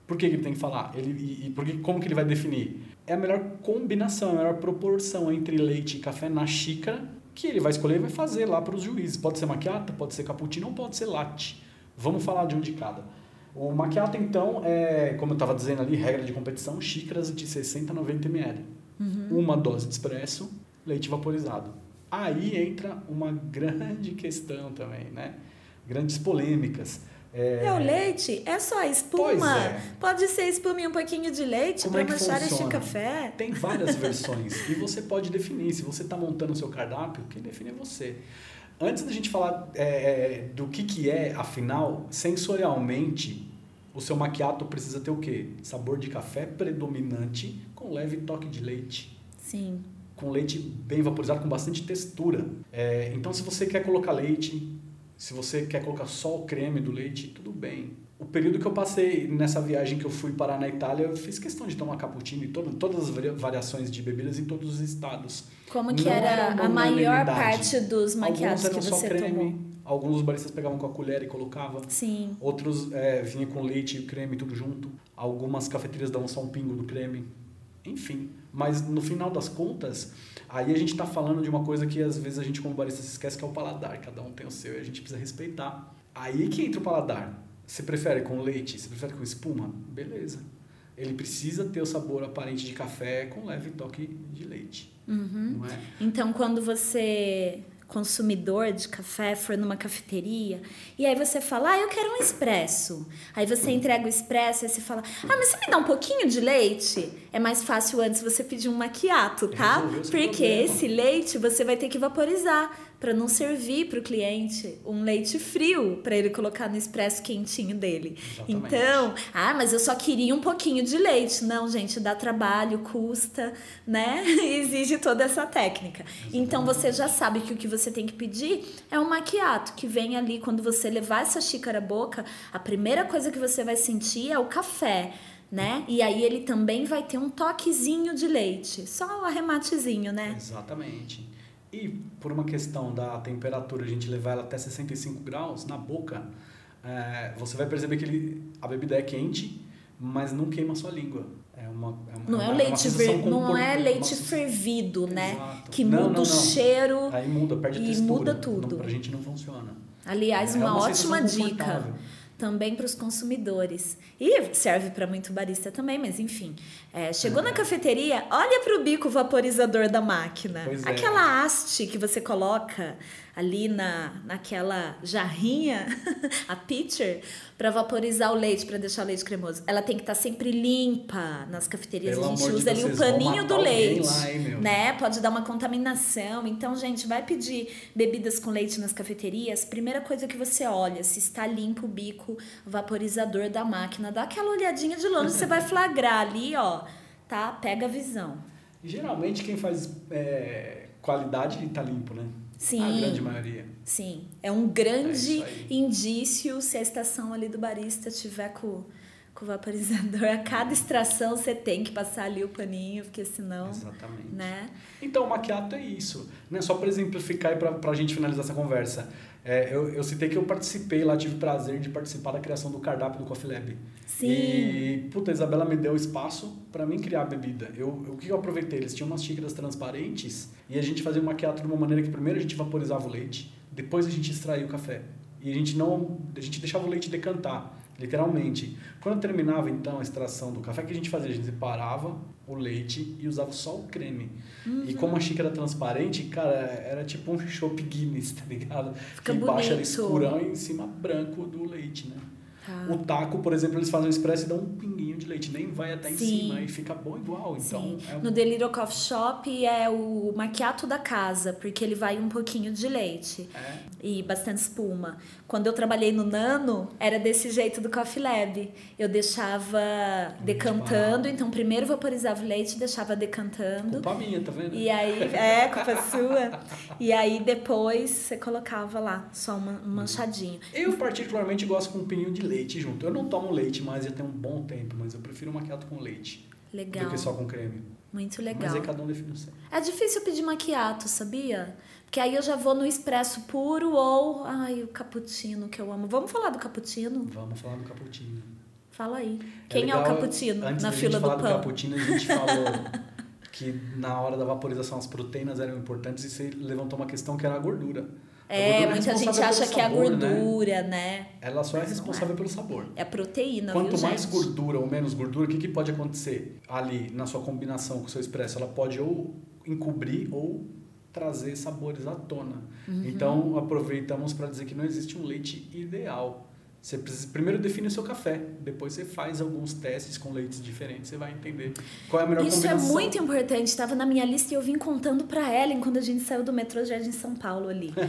Por que ele tem que falar? Ele, e, e por que, como que ele vai definir? É a melhor combinação, a melhor proporção entre leite e café na xícara que ele vai escolher e vai fazer lá para os juízes. Pode ser macchiato, pode ser cappuccino ou pode ser latte. Vamos falar de um de cada. O macchiato, então, é, como eu estava dizendo ali, regra de competição, xícaras de 60 a 90 ml. Uma dose de espresso, leite vaporizado. Aí entra uma grande questão também, né? Grandes polêmicas. É, o leite? É só espuma? É. Pode ser espuma e um pouquinho de leite para é manchar este café? Tem várias versões e você pode definir. Se você está montando o seu cardápio, quem define é você. Antes da gente falar é, é, do que, que é, afinal, sensorialmente, o seu macchiato precisa ter o quê? Sabor de café predominante com leve toque de leite. Sim. Com leite bem vaporizado, com bastante textura. É, então, se você quer colocar leite, se você quer colocar só o creme do leite, tudo bem. O período que eu passei nessa viagem que eu fui parar na Itália, eu fiz questão de tomar cappuccino e todo, todas as varia- variações de bebidas em todos os estados. Como que Não era a maior parte dos maquiados Alguns que eram só você creme, tomou? alguns baristas pegavam com a colher e colocavam. Sim. Outros é, vinha com leite e creme tudo junto. Algumas cafeterias davam só um pingo do creme. Enfim, mas no final das contas, aí a gente está falando de uma coisa que às vezes a gente como barista se esquece que é o paladar. Cada um tem o seu e a gente precisa respeitar. Aí que entra o paladar. Você prefere com leite? Você prefere com espuma? Beleza. Ele precisa ter o sabor aparente de café com leve toque de leite. Uhum. É? Então, quando você, consumidor de café, for numa cafeteria, e aí você fala, ah, eu quero um expresso. Aí você entrega o expresso, aí você fala, ah, mas você me dá um pouquinho de leite? É mais fácil antes você pedir um maquiato, tá? Resolveu seu Porque esse leite você vai ter que vaporizar para não servir para o cliente um leite frio para ele colocar no expresso quentinho dele. Exatamente. Então, ah, mas eu só queria um pouquinho de leite. Não, gente, dá trabalho, custa, né? Exige toda essa técnica. Então você já sabe que o que você tem que pedir é um maquiato, que vem ali quando você levar essa xícara à boca, a primeira coisa que você vai sentir é o café. Né? E aí ele também vai ter um toquezinho de leite, só o arrematezinho, né? Exatamente. E por uma questão da temperatura, a gente levar ela até 65 graus na boca, é, você vai perceber que ele, a bebida é quente, mas não queima a sua língua. É uma, é uma, Não é, uma- o leite, ver- não é leite uma- fervido, né? Exato. Que Não, muda não, o não. cheiro. Aí muda, perde a e textura. muda tudo. Não, pra gente não funciona. Aliás, É uma, uma ótima dica também para os consumidores. E serve para muito barista também, mas enfim. É, chegou na cafeteria, olha para o bico vaporizador da máquina. Pois é. Aquela haste que você coloca ali na, naquela jarrinha, a pitcher, para vaporizar o leite, para deixar o leite cremoso. Ela tem que estar tá sempre limpa. Nas cafeterias Pelo a gente usa ali o paninho do leite, lá, hein, né? Pode dar uma contaminação. Então, gente, vai pedir bebidas com leite nas cafeterias. Primeira coisa que você olha, se está limpo o bico vaporizador da máquina. Dá aquela olhadinha de longe, você vai flagrar ali, ó, tá? Pega a visão. E geralmente quem faz é, qualidade tá limpo, né? Sim. A grande maioria. Sim, é um É grande aí. indício se a estação ali do barista tiver com, com o vaporizador. A cada extração você tem que passar ali o paninho, porque senão, Exatamente. né? Então, o maquiato é isso. Né? Só para exemplificar e para a gente finalizar essa conversa. É, eu, eu citei que eu participei lá, tive o prazer de participar da criação do cardápio do Coffee Lab. Sim. E, puta, a Isabela me deu espaço para mim criar a bebida. Eu, eu- o que eu aproveitei? Eles tinham umas xícaras transparentes e a gente fazia o maquiato de uma maneira que primeiro a gente vaporizava o leite, depois a gente extraía o café. E a gente não... A gente deixava o leite decantar, literalmente. Quando terminava, então, a extração do café, o que a gente fazia? A gente separava o leite e usava só o creme. E como a xícara transparente, cara, era tipo um chopp Guinness, tá ligado? Fica que embaixo era bonito. escurão e em cima branco do leite, né? Tá. O taco, por exemplo, eles fazem um expresso e dão um pinguinho de leite, nem vai até em Sim. cima e fica bom igual. Então, é No Delírio Coffee Shop é o maquiato da casa, porque ele vai um pouquinho de leite é, e bastante espuma. Quando eu trabalhei no Nano, era desse jeito do Coffee Lab. Eu deixava decantando, barato. então primeiro vaporizava o leite e deixava decantando. culpa minha, tá vendo? E aí, é, culpa sua. E aí depois você colocava lá, só um manchadinho. Eu particularmente gosto com um pinguinho de leite junto. Eu não tomo leite mais já tem um bom tempo, mas eu prefiro maquiato com leite Legal. do que só com creme. Muito Mas legal. aí cada um define o seu. É difícil pedir maquiato, sabia? Porque aí eu já vou no expresso puro ou. Ai, o cappuccino que eu amo. Vamos falar do cappuccino? Vamos falar do cappuccino. Fala aí. Quem é, legal, o cappuccino antes na fila do falar pão? cappuccino, a gente falou que na hora da vaporização as proteínas eram importantes e você levantou uma questão que era a gordura. É, muita gente acha pelo que é a sabor, né? gordura, né? Ela só é responsável é. pelo sabor. É a proteína, Quanto viu, mais gente? gordura ou menos gordura, o que, que pode acontecer ali na sua combinação com o seu expresso? Ela pode ou encobrir ou trazer sabores à tona. Uhum. Então, aproveitamos para dizer que não existe um leite ideal. Você precisa, primeiro define o seu café, depois você faz alguns testes com leites diferentes, você vai entender qual é a melhor Isso é combinação. muito importante. Estava na minha lista e eu vim contando pra Ellen quando a gente saiu do metrô Jardim São Paulo ali.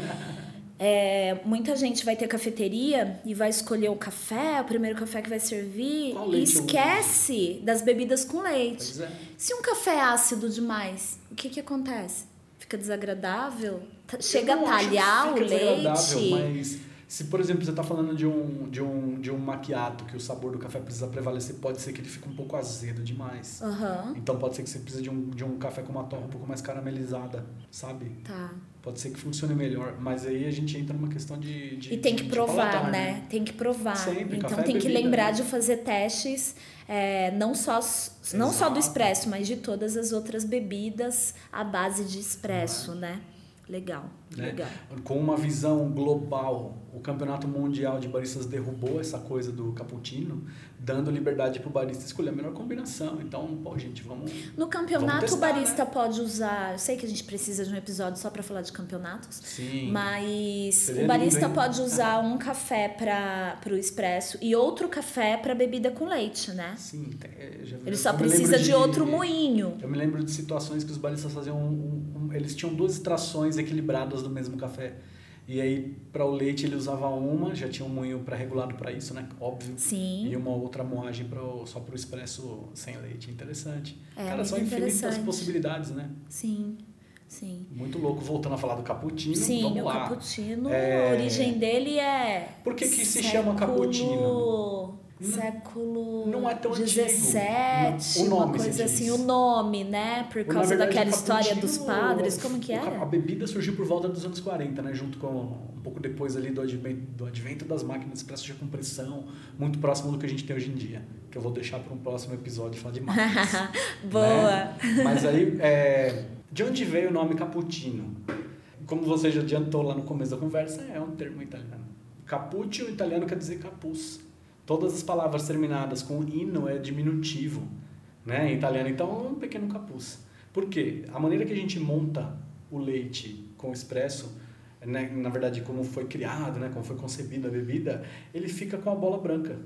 É, muita gente vai ter cafeteria e vai escolher o café, o primeiro café que vai servir, Qual e esquece das bebidas com leite. É. Se um café é ácido demais, o que que acontece? Fica desagradável? Tá- Chega a talhar o leite? Mas se, por exemplo, você está falando de um, de, um, de um maquiato que o sabor do café precisa prevalecer, pode ser que ele fique um pouco azedo demais. Aham, Então pode ser que você precise de um, de um café com uma torra um pouco mais caramelizada, sabe? tá. Pode ser que funcione melhor, mas aí a gente entra numa questão de. de E tem que provar, paladar, né? Tem que provar. Sempre, então é tem que lembrar né? de fazer testes, é, não, só, não só do expresso, mas de todas as outras bebidas à base de expresso, né? Legal, Né? Com uma visão global, o Campeonato Mundial de Baristas derrubou essa coisa do cappuccino, dando liberdade para o barista escolher a melhor combinação. Então, pô, gente, vamos. No campeonato, Vamos testar, o barista né? pode usar. Eu sei que a gente precisa de um episódio só para falar de campeonatos. Sim. Mas Seria o barista lindo, pode usar um café para o expresso e outro café para bebida com leite, né? Sim, é, Ele só eu precisa de outro moinho. Eu me lembro de situações que os baristas faziam um- um- eles tinham duas extrações equilibradas do mesmo café. E aí para o leite ele usava uma, já tinha um moinho pré-regulado para isso, né? Óbvio. Sim. E uma outra moagem pra, só para o expresso sem leite. Interessante. É, Cara, são infinitas possibilidades, né? Sim, sim. Muito louco. Voltando a falar do cappuccino, Sim, vamos o lá. cappuccino, É, a origem dele é. Por que que se chama cappuccino? Século Não é tão antigo. 17, Não, o uma nome, coisa assim, o nome, né? Por causa verdade, daquela história dos cappuccino, padres, como que ca- A era? bebida surgiu por volta dos anos 40, né? Junto com um pouco depois ali do advento, do advento das máquinas expressas de compressão, muito próximo do que a gente tem hoje em dia. Que eu vou deixar para um próximo episódio falar de máquinas. Boa! né? Mas aí, é, de onde veio o nome cappuccino? Como você já adiantou lá no começo da conversa, é um termo italiano. Cappuccio, em italiano, quer dizer capuz. Todas as palavras terminadas com ino é diminutivo, né? Em italiano, então, é um pequeno capuz. Por quê? A maneira que a gente monta o leite com o expresso né, na verdade, como foi criado, né, como foi concebida a bebida, ele fica com a bola branca,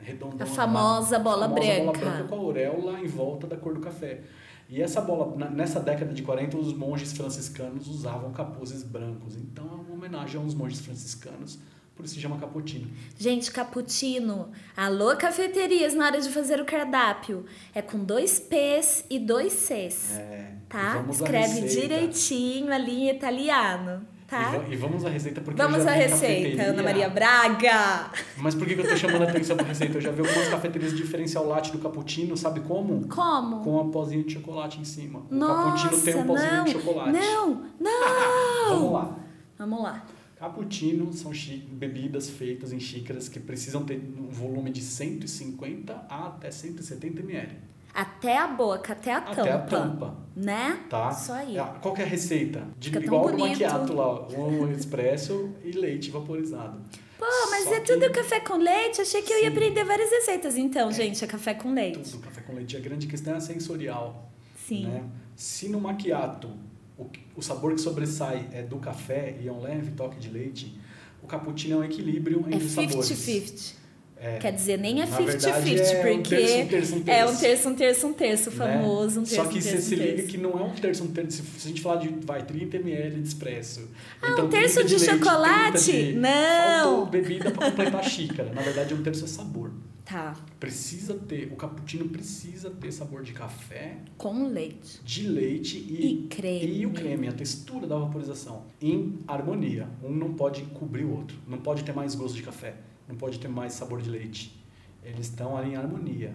redondona. A famosa bola a famosa branca. bola branca com a auréola em volta da cor do café. E essa bola, nessa década de 40, os monges franciscanos usavam capuzes brancos. Então é uma homenagem aos monges franciscanos, por isso se chama cappuccino. Gente, cappuccino. Alô, cafeterias, na hora de fazer o cardápio. É com dois P's e dois C's. É, Tá? Escreve direitinho ali em italiano. Tá? e vamos à receita porque Vamos à receita, Ana Maria Braga. Mas por que, que eu tô chamando a atenção pra receita? Eu já vi algumas cafeterias diferenciar o latte do cappuccino, sabe como? Como? Com uma pozinha de chocolate em cima. o Nossa, cappuccino tem um pozinho não, de chocolate. não, não. Vamos lá. Vamos lá. Cappuccino são bebidas feitas em xícaras que precisam ter um volume de 150 a até 170 ml. Até a boca, até a tampa. Até a tampa. Né? Tá? Isso aí. É, Qual que é a receita? De, Fica igual o macchiato lá, um expresso e leite vaporizado. Pô, mas Só é que tudo café com leite? Achei que eu ia Sim. aprender várias receitas. Então, gente, é café com leite. Tudo café com leite. A grande questão é a sensorial. Sim. Né? Se no macchiato o, o sabor que sobressai é do café e é um leve toque de leite, o cappuccino é um equilíbrio É entre os sabores. 50-50. É, Quer dizer, nem é Na verdade, 50-50, é um porque terço, um terço, um é um terço. terço, um terço, um terço, o né? famoso, um terço, Só um que terço, você um se liga terço. que não é um terço, um terço. Se a gente falar de vai, 30 ml de expresso. Ah, então um terço 30 de leite, chocolate? 30 de- Não! Faltou bebida para completar a xícara. Na verdade, um terço é sabor. Tá, Precisa ter, o cappuccino precisa ter sabor de café, com leite. de leite e, E creme. e o creme, a textura da vaporização. Em harmonia. Um não pode cobrir o outro. Não pode ter mais gosto de café. Não pode ter mais sabor de leite. Eles estão ali em harmonia.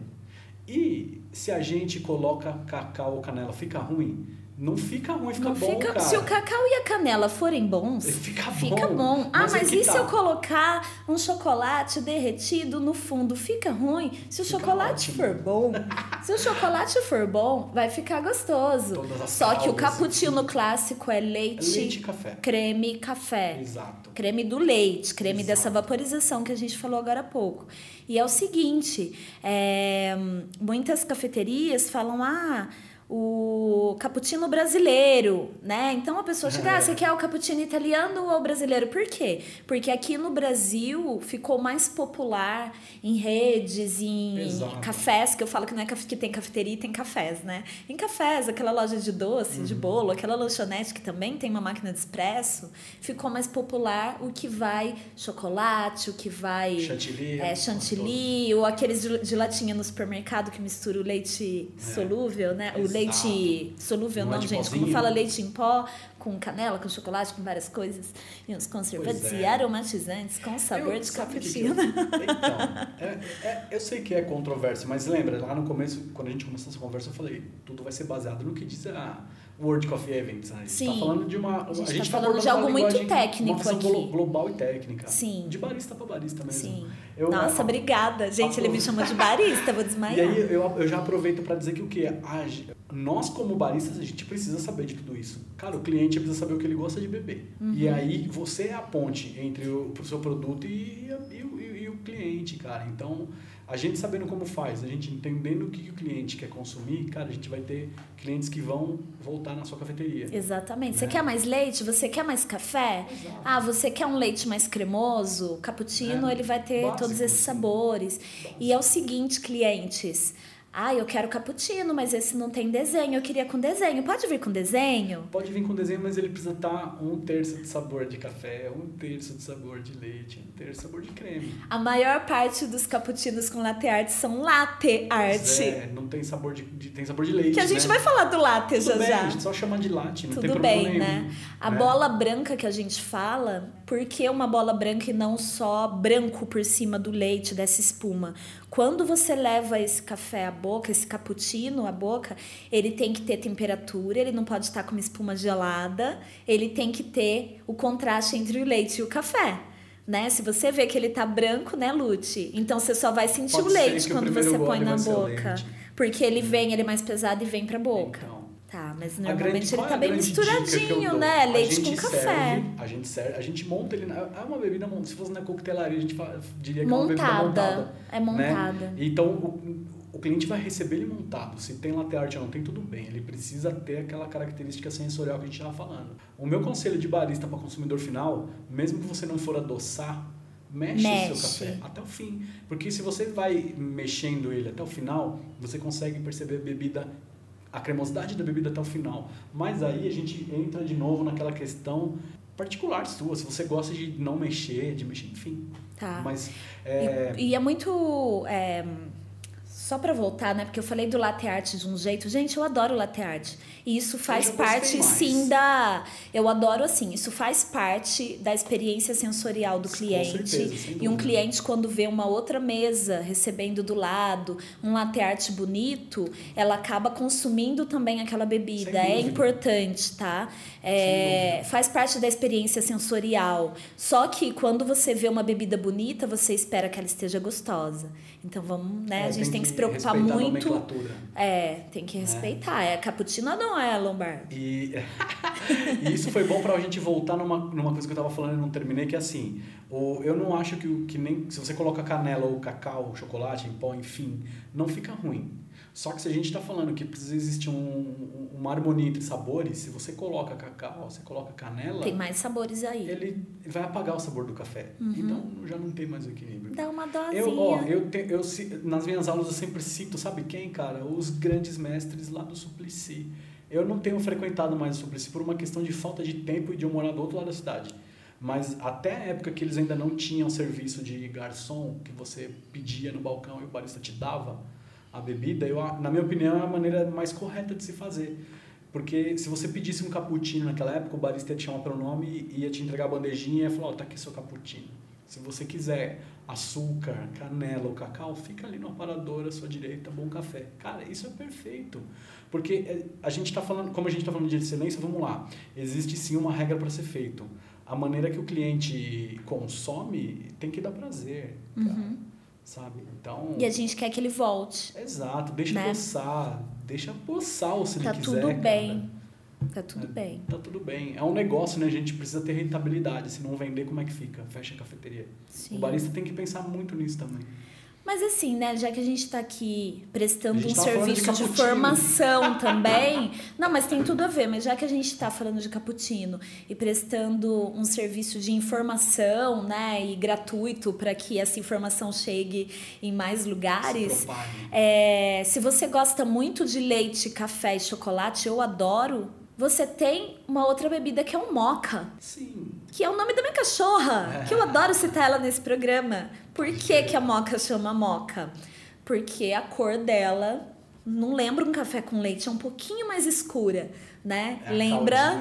E se a gente coloca cacau ou canela, fica ruim? Não fica ruim, fica Não bom, fica, se o cacau e a canela forem bons, Fica bom. fica bom. Ah, Mas mas e se tá. eu colocar um chocolate derretido no fundo? Fica ruim? Se o Fica chocolate ótimo. for bom, se o chocolate for bom, vai ficar gostoso. Todas as Só que o cappuccino clássico é leite, Leite café. creme e café. Exato. Creme do leite, creme Exato. dessa vaporização que a gente falou agora há pouco. E é o seguinte: é, muitas cafeterias falam, ah, o cappuccino brasileiro, né? Então a pessoa chega, ah, você quer o cappuccino italiano ou brasileiro? Por quê? Porque aqui no Brasil ficou mais popular em redes, em Exato. cafés, que eu falo que não é café, que tem cafeteria e tem cafés, né? Em cafés, aquela loja de doce, Uhum. de bolo, aquela lanchonete que também tem uma máquina de expresso, ficou mais popular o que vai chocolate, o que vai Chantilly. é, chantilly, ou aqueles de, de latinha no supermercado que mistura o leite solúvel, né? O É. Leite solúvel, Não é não, de gente. Como pozinho. fala leite em pó, com canela, com chocolate, com várias coisas, e uns conservantes é. e aromatizantes com sabor Eu- de sabe que cappuccino. que eu- Então, é- é- eu sei que é controverso, mas lembra, lá no começo, quando a gente começou essa conversa, eu falei, tudo vai ser baseado no que diz a World Coffee Events. Né? A gente Sim. tá falando de uma... A gente tá tá falando de algo muito técnico uma aqui. glo- global e técnica. Sim. De barista para barista mesmo. Sim. Eu- Nossa, a- obrigada. Gente, ele me chamou de barista, vou desmaiar. E aí eu, eu já aproveito para dizer que o que nós como baristas a gente precisa saber de tudo isso. Cara, o cliente precisa saber o que ele gosta de beber. Uhum. E aí você é a ponte entre o, o seu produto e, e e- e o cliente, cara. Então a gente sabendo como faz, a gente entendendo o que, o cliente quer consumir, cara, a gente vai ter clientes que vão voltar na sua cafeteria. Exatamente. Você Né? quer mais leite? Você quer mais café? Exato. Ah, você quer um leite mais cremoso? Cappuccino, É. ele vai ter Básico, todos esses assim. sabores. E é o seguinte, clientes. Ah, eu quero cappuccino, mas esse não tem desenho. Eu queria com desenho. Pode vir com desenho? Pode vir com desenho, mas ele precisa estar um terço de sabor de café, um terço de sabor de leite, um terço de sabor de creme. A maior parte dos cappuccinos com latte art são latte art. É, não tem sabor de, de- tem sabor de leite. Que a gente né? vai falar do latte Tudo já bem, já. a gente só chama de latte, não tem Tudo problema bem, nenhum. né? A né? bola branca que a gente fala, por que uma bola branca e não só branco por cima do leite, dessa espuma? Quando você leva esse café à boca, esse cappuccino à boca, ele tem que ter temperatura, ele não pode estar com uma espuma gelada, ele tem que ter o contraste entre o leite e o café. Né? Se você vê que ele tá branco, né, Lute? Então você só vai sentir Pode o leite quando você põe na boca. Porque ele vem, ele é mais pesado e vem pra boca. Então, mas normalmente ele tá bem misturadinho, né? Leite com gente café. serve, a gente serve, a gente monta ele. na- É uma bebida, se fosse na coquetelaria, a gente fa- diria que é uma bebida Montada. montada. É né? montada. Então, o, o cliente vai receber ele montado. Se tem latte art ou não tem, tudo bem. Ele precisa ter aquela característica sensorial que a gente estava falando. O meu conselho de barista para consumidor final, mesmo que você não for adoçar, mexe, Mexe. o seu café até o fim. Porque se você vai mexendo ele até o final, você consegue perceber a bebida, a cremosidade da bebida até o final. Mas aí a gente entra de novo naquela questão particular sua. Se você gosta de não mexer, de mexer, enfim. Tá. Mas é, E, e é muito. é, só pra voltar, né? Porque eu falei do latte art de um jeito. Gente, eu adoro latte art. E isso faz parte, mais. sim, da. Eu adoro assim. Isso faz parte da experiência sensorial do cliente. certeza, e um cliente, quando vê uma outra mesa recebendo do lado um latte art bonito, ela acaba consumindo também aquela bebida. É importante, tá? É, faz parte da experiência sensorial. Só que quando você vê uma bebida bonita, você espera que ela esteja gostosa. Então vamos, né? é, a gente tem, que se preocupar respeitar a muito. É, tem que respeitar. É, cappuccino ou não é, Lombardo? E, e isso foi bom pra gente voltar numa, numa coisa que eu tava falando e não terminei, que é assim, o, eu não acho que, que nem se você coloca canela ou cacau, chocolate em pó, enfim, não fica ruim. Só que se a gente está falando que precisa existir um, um- uma harmonia entre sabores, se você coloca cacau, você coloca canela, Tem mais sabores aí. ele vai apagar o sabor do café. Então já não tem mais o equilíbrio. Dá uma dosinha. Eu, ó, eu, te, eu nas minhas aulas eu sempre cito, sabe quem, cara? Os grandes mestres lá do Suplicy. Eu não tenho frequentado mais o Suplicy por uma questão de falta de tempo e de eu morar do outro lado da cidade. Mas até a época que eles ainda não tinham serviço de garçom, que você pedia no balcão e o barista te dava a bebida, eu, na minha opinião é a maneira mais correta de se fazer. Porque se você pedisse um cappuccino naquela época, o barista ia te chamar pelo nome e ia te entregar a bandejinha e ia falar, ó, tá aqui seu cappuccino. Se você quiser açúcar, canela ou cacau, fica ali no aparador à sua direita, bom café. Cara, isso é perfeito. Porque é, a gente está falando, como a gente está falando de excelência, vamos lá. Existe sim uma regra para ser feito. A maneira que o cliente consome tem que dar prazer, cara, sabe? Então, E a gente quer que ele volte. exato, deixa Né? poçar, deixa poçar se Tá ele quiser, tudo cara. bem. Tá tudo É. bem. Tá tudo bem. É um negócio, né? A gente precisa ter rentabilidade. Se não vender, como é que fica? Fecha a cafeteria. Sim. O barista tem que pensar muito nisso também. Mas assim, né, já que a gente tá aqui prestando um de serviço de, cappuccino. formação também. Não, mas tem tudo a ver, mas já que a gente tá falando de cappuccino e prestando um serviço de informação, né, e gratuito para que essa informação chegue em mais lugares. Se. É, se você gosta muito de leite, café e chocolate, eu adoro. Você tem uma outra bebida que é o moca Sim. Que é o nome da minha cachorra, que eu adoro citar ela nesse programa. Por que, que a moca chama moca? Porque a cor dela não lembra um café com leite, é um pouquinho mais escura, né? É lembra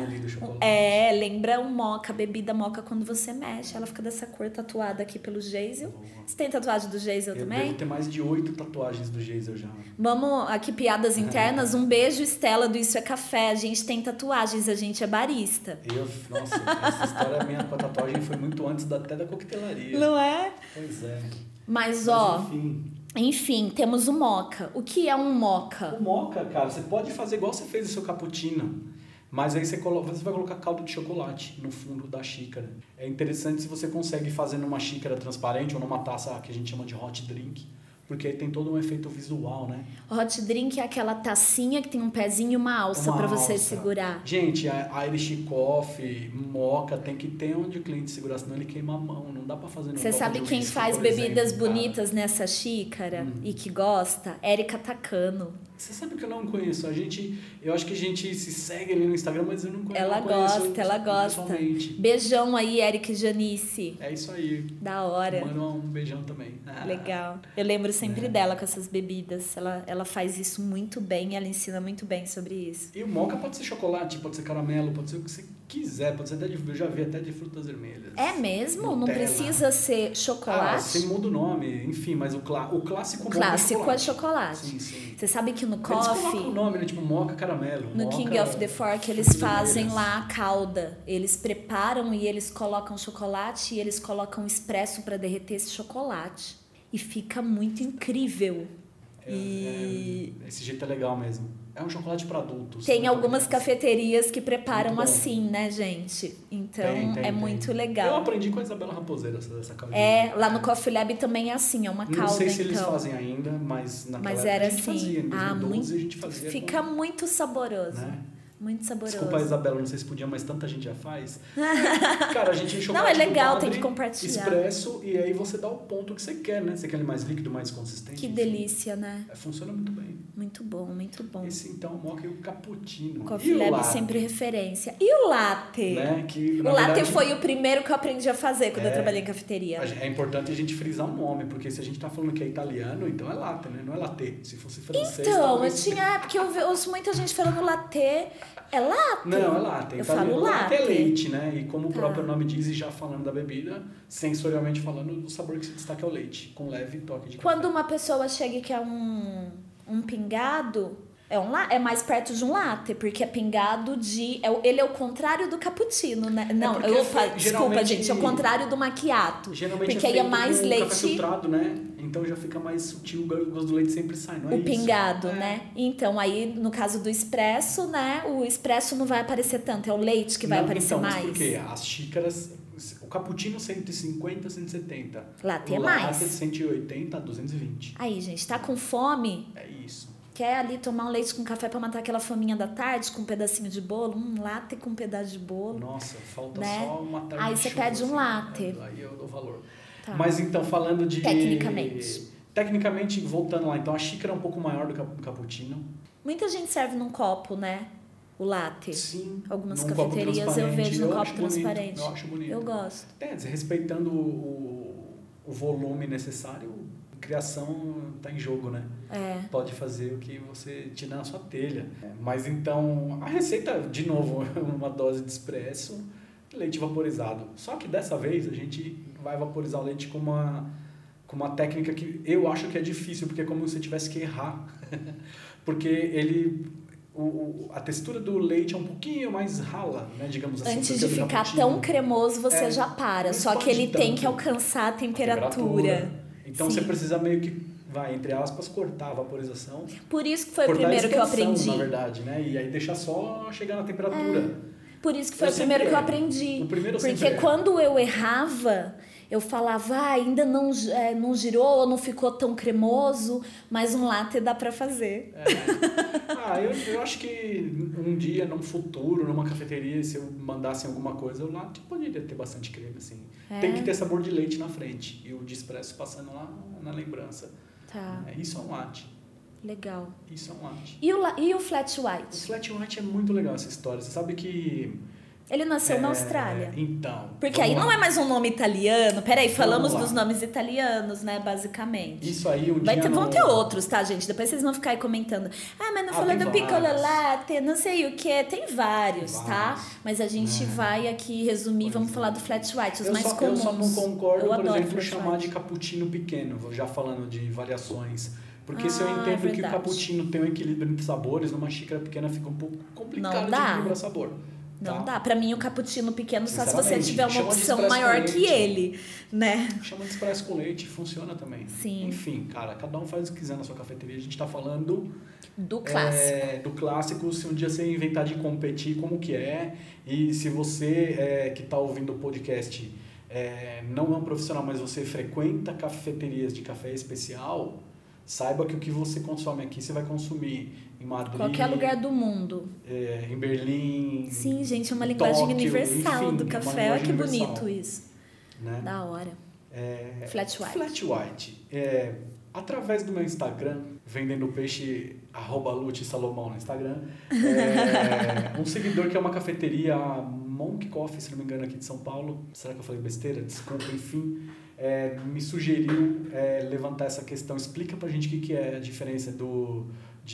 é, lembra um moca, bebida moca quando você mexe, ela fica dessa cor tatuada aqui pelo Geisel. Você tem tatuagem do Geisel Eu também? devo ter mais de oito tatuagens do Geisel já. Vamos aqui, piadas internas. Um beijo, Estela, do Isso é Café. A gente tem tatuagens, a gente é barista. Eu, nossa, essa história minha com a tatuagem foi muito antes da, até da coquetelaria. Não é? Pois é. Mas, Mas, ó, enfim. Enfim, temos o moca. O que é um moca? O moca, cara, você pode fazer igual você fez o seu cappuccino. Mas aí você, colo- você vai colocar caldo de chocolate no fundo da xícara. É interessante se você consegue fazer numa xícara transparente ou numa taça que a gente chama de hot drink. Porque aí tem todo um efeito visual, né? Hot drink é aquela tacinha que tem um pezinho e uma alça Uma pra você alça. segurar. Gente, a Irish Coffee, moca, tem que ter onde o cliente segurar, senão ele queima a mão. Não dá pra fazer Você sabe quem whisky, faz bebidas exemplo, cara. bonitas nessa xícara Hum. e que gosta? Érica Tacano. Você sabe que eu não conheço. A gente, eu acho que a gente se segue ali no Instagram, mas eu não conheço. Ela não conheço gosta, ela gosta. Beijão aí, Érica e Janice. É isso aí. Da hora. Manda um beijão também. Ah, Legal. Eu lembro sempre É. dela com essas bebidas. Ela, ela faz isso muito bem, ela ensina muito bem sobre isso. E o moca pode ser chocolate, pode ser caramelo, pode ser o que você quiser, pode ser até de, eu já vi até de frutas vermelhas. É mesmo? Não Nutella. precisa ser Ah, chocolate? você muda o nome, enfim, mas o, clá, o clássico o clássico é chocolate. Sim, sim. Você sabe que no Eles colocam coffee, o nome, né? Tipo moca caramelo. no moca King of the Fork, eles fazem vermelhas. lá a calda. Eles preparam e eles colocam chocolate e eles colocam expresso para derreter esse chocolate. E fica muito incrível. E É, esse jeito é legal mesmo. É um chocolate para adultos. tem né, algumas cafeterias que preparam assim, né, gente? Então Tem, tem, é tem. muito Eu legal. aprendi com a Isabela Raposeira essa, essa caldinha. É, lá no Coffee Lab também é assim, é uma calda, Não sei se eles então. fazem ainda, mas naquela Mas era a gente assim. fazia. Em ah, 2012 muito, a gente fazia. fica com, muito saboroso. né? Muito saboroso. Desculpa, Isabela, não sei se podia, mas tanta gente já faz. Cara, a gente enche o Não, é legal, do tem padre, que compartilhar. Expresso, e aí você dá o ponto que você quer, né? Você quer ele mais líquido, mais consistente. Que enfim. delícia, né? É, Funciona muito bem. Muito bom, muito bom. Esse então, o mocha e o cappuccino. Coffee e o Lab latte, sempre referência. E o latte? Né? Que, O latte verdade, foi o primeiro que eu aprendi a fazer quando eu É. trabalhei em cafeteria. É importante a gente frisar o nome, porque se a gente tá falando que é italiano, então é latte, né? Não é latte. Se fosse francês, Então, eu tinha. É porque eu ouço muita gente falando latte. É latte? Não, é latte. Eu Italiano, falo latte é leite, né? E como o Tá. próprio nome diz, e já falando da bebida, sensorialmente falando, o sabor que se destaca é o leite, com leve toque de Quando café. uma pessoa chega e quer um, um pingado, é, um la, é mais perto de um latte, porque é pingado de. É, o- ele é o contrário do cappuccino, né? Não, porque eu, foi- desculpa, gente, é o contrário do macchiato. Geralmente porque é aí é mais com café leite. filtrado, né? Então já fica mais sutil, o gosto do leite sempre sai, não é O isso? pingado, É. né? Então, aí, no caso do expresso, né? O expresso não vai aparecer tanto, é o leite que vai Não, aparecer então, mais. Mas por quê? As xícaras, o cappuccino 150, 170. Latte é o mais. latte 180 a 220. Aí, gente, tá com fome? É isso. Quer ali tomar um leite com café pra matar aquela fominha da tarde com um pedacinho de bolo? Um latte com um pedaço de bolo. Nossa, falta Né? só uma tarde Aí você pede um assim. latte. Aí eu dou valor. Tá. Mas então, falando de... Tecnicamente. Tecnicamente, voltando lá, então a xícara é um pouco maior do que o cappuccino. Muita gente serve num copo, né? O latte. Sim. Algumas cafeterias eu transparente. vejo no copo acho bonito, transparente. Eu acho bonito. Eu gosto. É, respeitando o, o volume necessário, criação tá em jogo, né? É. Pode fazer o que você tirar na sua telha. Mas então, a receita, de novo, uma dose de espresso, leite vaporizado. Só que dessa vez a gente vai vaporizar o leite com uma, com uma técnica que eu acho que é difícil, porque é como se você tivesse que errar. porque ele... O, o- a textura do leite é um pouquinho mais rala, né? Digamos assim. Antes de ficar tão cremoso, você É, já para. Só que ele tem tanto. que alcançar a temperatura. Então Sim. você precisa meio que, vai, entre aspas, cortar a vaporização. Por isso que foi o cortar a primeiro que eu aprendi. na verdade, né? E aí deixar só chegar na temperatura. Por isso que foi Eu o primeiro que eu aprendi. O primeiro eu Porque erro. quando eu errava, eu falava, ah, ainda não, é, não girou, não ficou tão cremoso, mas um latte dá pra fazer. É. Ah, eu, eu acho que um dia, num futuro, numa cafeteria, se eu mandasse alguma coisa, lá tipo, poderia ter bastante creme, assim. É? Tem que ter sabor de leite na frente. E o de expresso passando lá na lembrança. Tá, É, isso é um latte. legal. Isso é um latte. E o, e o flat O white? flat white é muito legal essa história. Você sabe que... Ele nasceu na é, Austrália. Então. Porque aí lá. não é mais um nome italiano. Peraí, falamos dos nomes italianos, né, basicamente. Isso aí, um Vai ter, vão ter outros, tá, gente? Depois vocês vão ficar aí comentando. Ah, mas não Ah, falou do piccolo latte, não sei o que. Tem vários, Tem tá? vários. Mas a gente É. vai aqui resumir, Pois vamos é. falar do flat white, os eu mais só, comuns. Eu só não concordo, Eu por adoro exemplo, chamar de cappuccino pequeno, já falando de variações. Porque se eu Ah, entendo que o cappuccino tem um equilíbrio entre sabores, numa xícara pequena fica um pouco complicado de equilibrar sabor. Não tá? dá. Pra mim, o cappuccino pequeno, só se você tiver uma chama opção maior que ele, né? Chama de expresso com leite, funciona também. Sim. Enfim, cara, cada um faz o que quiser na sua cafeteria. A gente tá falando Do clássico. É, do clássico, se um dia você inventar de competir, como que é. E se você é, que está ouvindo o podcast é, não é um profissional, mas você frequenta cafeterias de café especial, saiba que o que você consome aqui, você vai consumir em Madrid, Qualquer lugar do mundo. é, em Berlim. Sim, gente, é uma em linguagem Tóquio, universal enfim, do café. Olha que linguagem bonito universal, isso. Né? Da hora. É, Flat white. Flat white. É, através do meu Instagram, vendendo peixe, arroba Lute Salomão no Instagram, é, um seguidor que é uma cafeteria Monk Coffee, se não me engano, aqui de São Paulo. Será que eu falei besteira? Desculpa, enfim. é, me sugeriu é, levantar essa questão. Explica pra gente o que, que é a diferença do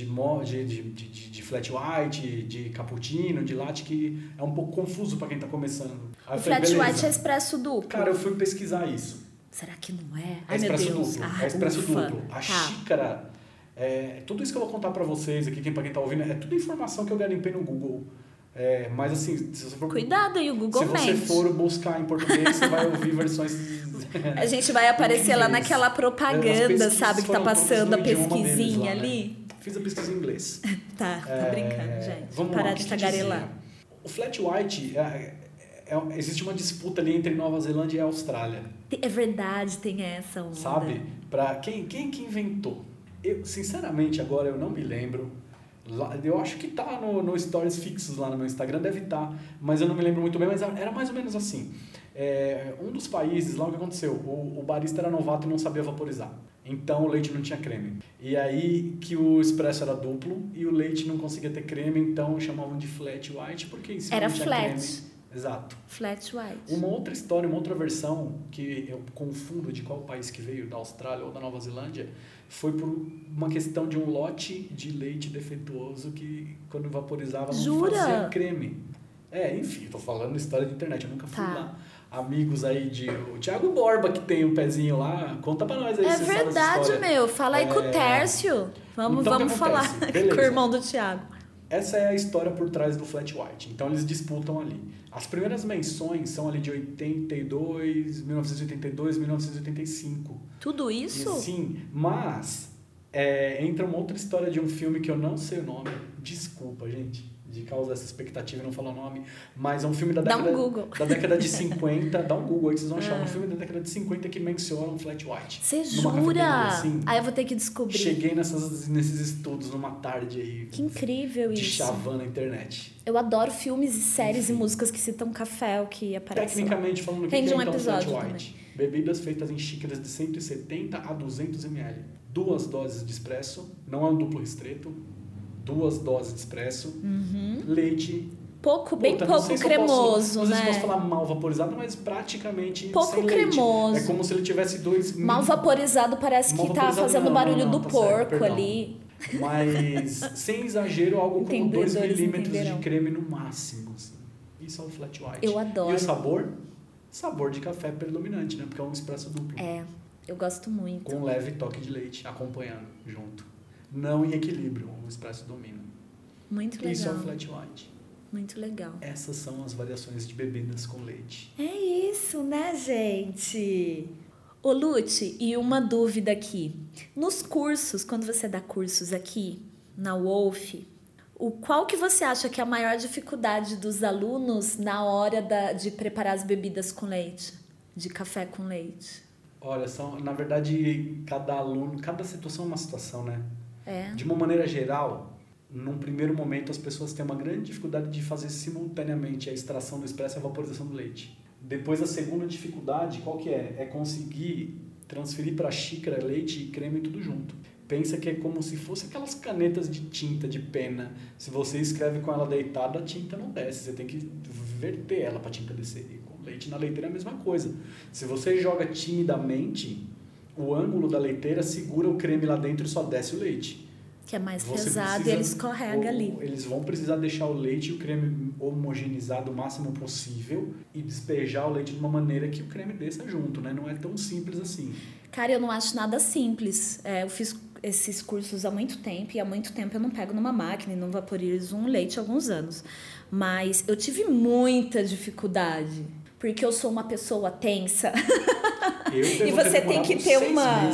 de, de, de, de, flat white, de cappuccino, de latte, que é um pouco confuso para quem tá começando. Aí O falei, flat "Beleza." white é expresso duplo. Cara, eu fui pesquisar isso. Será que não é? É Ai, meu expresso duplo. Ah, é expresso ufa. duplo. A Tá. xícara. É, tudo isso que eu vou contar pra vocês aqui, quem, pra quem tá ouvindo, é tudo informação que eu garimpei no Google. É, mas assim, se você for. Cuidado aí, o Google Se você mente. for buscar em português, você vai ouvir versões. A gente vai aparecer lá naquela propaganda, pesquisas sabe? Que tá passando a pesquisinha lá, né? ali. Fiz a pesquisa em inglês. Tá, tô É, brincando, gente. Vamos Parar lá, de tagarelar. O flat white, é- é- existe uma disputa ali entre Nova Zelândia e Austrália, É verdade, tem essa onda. sabe? Para quem, quem que inventou? Eu, sinceramente, agora eu não me lembro. Eu acho que tá no, no stories fixos lá no meu Instagram, deve estar, mas eu não me lembro muito bem, mas era mais ou menos assim. É, um dos países, lá o que aconteceu, o, o barista era novato e não sabia vaporizar. Então o leite não tinha creme. E aí que o expresso era duplo e o leite não conseguia ter creme, então chamavam de flat white, porque cima Era não tinha flat. creme. Exato. Flat white. Uma outra história, uma outra versão que eu confundo de qual país que veio, da Austrália ou da Nova Zelândia, foi por uma questão de um lote de leite defeituoso que quando vaporizava não Jura? fazia creme. É, enfim, tô falando história de internet, eu nunca fui Tá. lá. Amigos aí de. O Thiago Borba, que tem um pezinho lá, conta pra nós aí É verdade, meu. Fala aí com o É. Tércio. Vamos, Então, vamos falar com o irmão do Thiago. Essa é a história por trás do Flat White. Então eles disputam ali. As primeiras menções são ali de 82, 1982, 1985. Tudo isso? E, sim, mas é, entra uma outra história de um filme que eu não sei o nome. Desculpa, gente, de causar essa expectativa e não falar o nome. Mas é um filme da Dá um década, Google. da década de 50. dá um Google aí que vocês vão achar. Ah. Um filme da década de 50 que menciona um Flat White. Você jura? sim. Aí eu vou ter que descobrir. Cheguei nessas, nesses estudos numa tarde aí. Que incrível de isso. chavão na internet. Eu adoro filmes e séries Enfim. e músicas que citam café, o que aparece lá. Tecnicamente falando, o que é um então episódio flat white? Bebidas feitas em xícaras de 170 a 200 ml. Duas doses de espresso, não é um duplo restrito. Duas doses de espresso. Leite. Pouco, bem Puta, não pouco eu posso- cremoso, não sei se né? posso falar mal vaporizado, mas praticamente Pouco sem leite. cremoso. É como se ele tivesse dois... Mal vaporizado parece Mal que tá vaporizado fazendo não, barulho não, não, do tá certo, porco perdão. ali. Mas sem exagero, algo como 2 Entendedores milímetros de creme no máximo. assim. Isso é o flat white. Eu adoro. E o sabor? Sabor de café predominante, né? Porque é um expresso duplo. É, eu gosto muito. Com um leve toque de leite acompanhando junto. Não em equilíbrio, o expresso domina. Muito Isso é legal. o flat white. Muito legal. Essas são as variações de bebidas com leite. É isso, né, gente? Ô, Lute, e uma dúvida aqui. Nos cursos, quando você dá cursos aqui na Wolf, o qual que você acha que é a maior dificuldade dos alunos na hora da- de preparar as bebidas com leite? De café com leite? Olha, são, na verdade, cada aluno, cada situação é uma situação, né? É? De uma maneira geral, num primeiro momento as pessoas têm uma grande dificuldade de fazer simultaneamente a extração do expresso e a vaporização do leite. Depois a segunda dificuldade, qual que é? É conseguir transferir para a xícara leite e creme tudo junto. Pensa que é como se fosse aquelas canetas de tinta, de pena. Se você escreve com ela deitada, a tinta não desce. Você tem que verter ela para a tinta descer. E com leite na leiteira é a mesma coisa. Se você joga timidamente, o ângulo da leiteira segura o creme lá dentro e só desce o leite. Que é mais Você pesado precisa- e ele escorrega ali. Eles vão precisar deixar o leite e o creme homogeneizado o máximo possível e despejar o leite de uma maneira que o creme desça junto, né? Não é tão simples assim. Cara, eu não acho nada simples. É, eu fiz esses cursos há muito tempo e há muito tempo eu não pego numa máquina e não vaporizo um leite há alguns anos. Mas eu tive muita dificuldade. Porque eu sou uma pessoa tensa. E você tem que ter uma-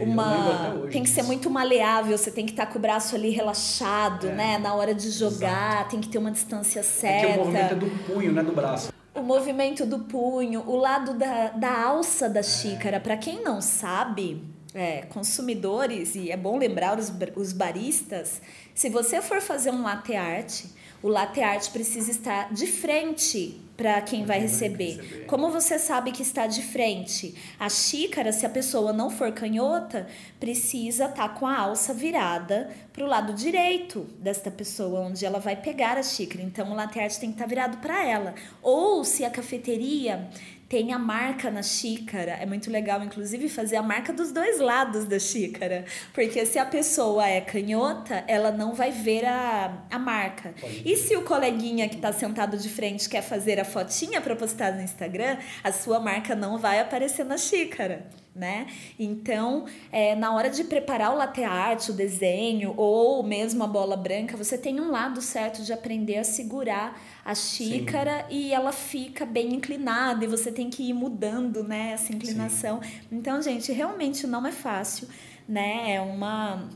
uma tem que ser muito maleável, você tem que estar com o braço ali relaxado, É. né? Na hora de jogar, tem que ter uma distância É certa. que o movimento é do punho, né? Do braço. O movimento do punho, o lado da, da alça É. da xícara. Para quem não sabe, é, consumidores, e é bom lembrar os, os baristas, se você for fazer um latte art, o latte art precisa estar de frente para quem vai receber. receber. Como você sabe que está de frente? A xícara, se a pessoa não for canhota, precisa estar com a alça virada para o lado direito desta pessoa, onde ela vai pegar a xícara. Então, o latte art tem que estar virado para ela. Ou se a cafeteria tem a marca na xícara, é muito legal, inclusive, fazer a marca dos dois lados da xícara. Porque se a pessoa é canhota, ela não vai ver a, a marca. E se o coleguinha que está sentado de frente quer fazer a fotinha para postar no Instagram, a sua marca não vai aparecer na xícara. Né? Então, é, na hora de preparar o latte art, o desenho ou mesmo a bola branca, você tem um lado certo de aprender a segurar a xícara Sim. e ela fica bem inclinada e você tem que ir mudando, né, essa inclinação. Sim. Então, gente, realmente não é fácil, né? É uma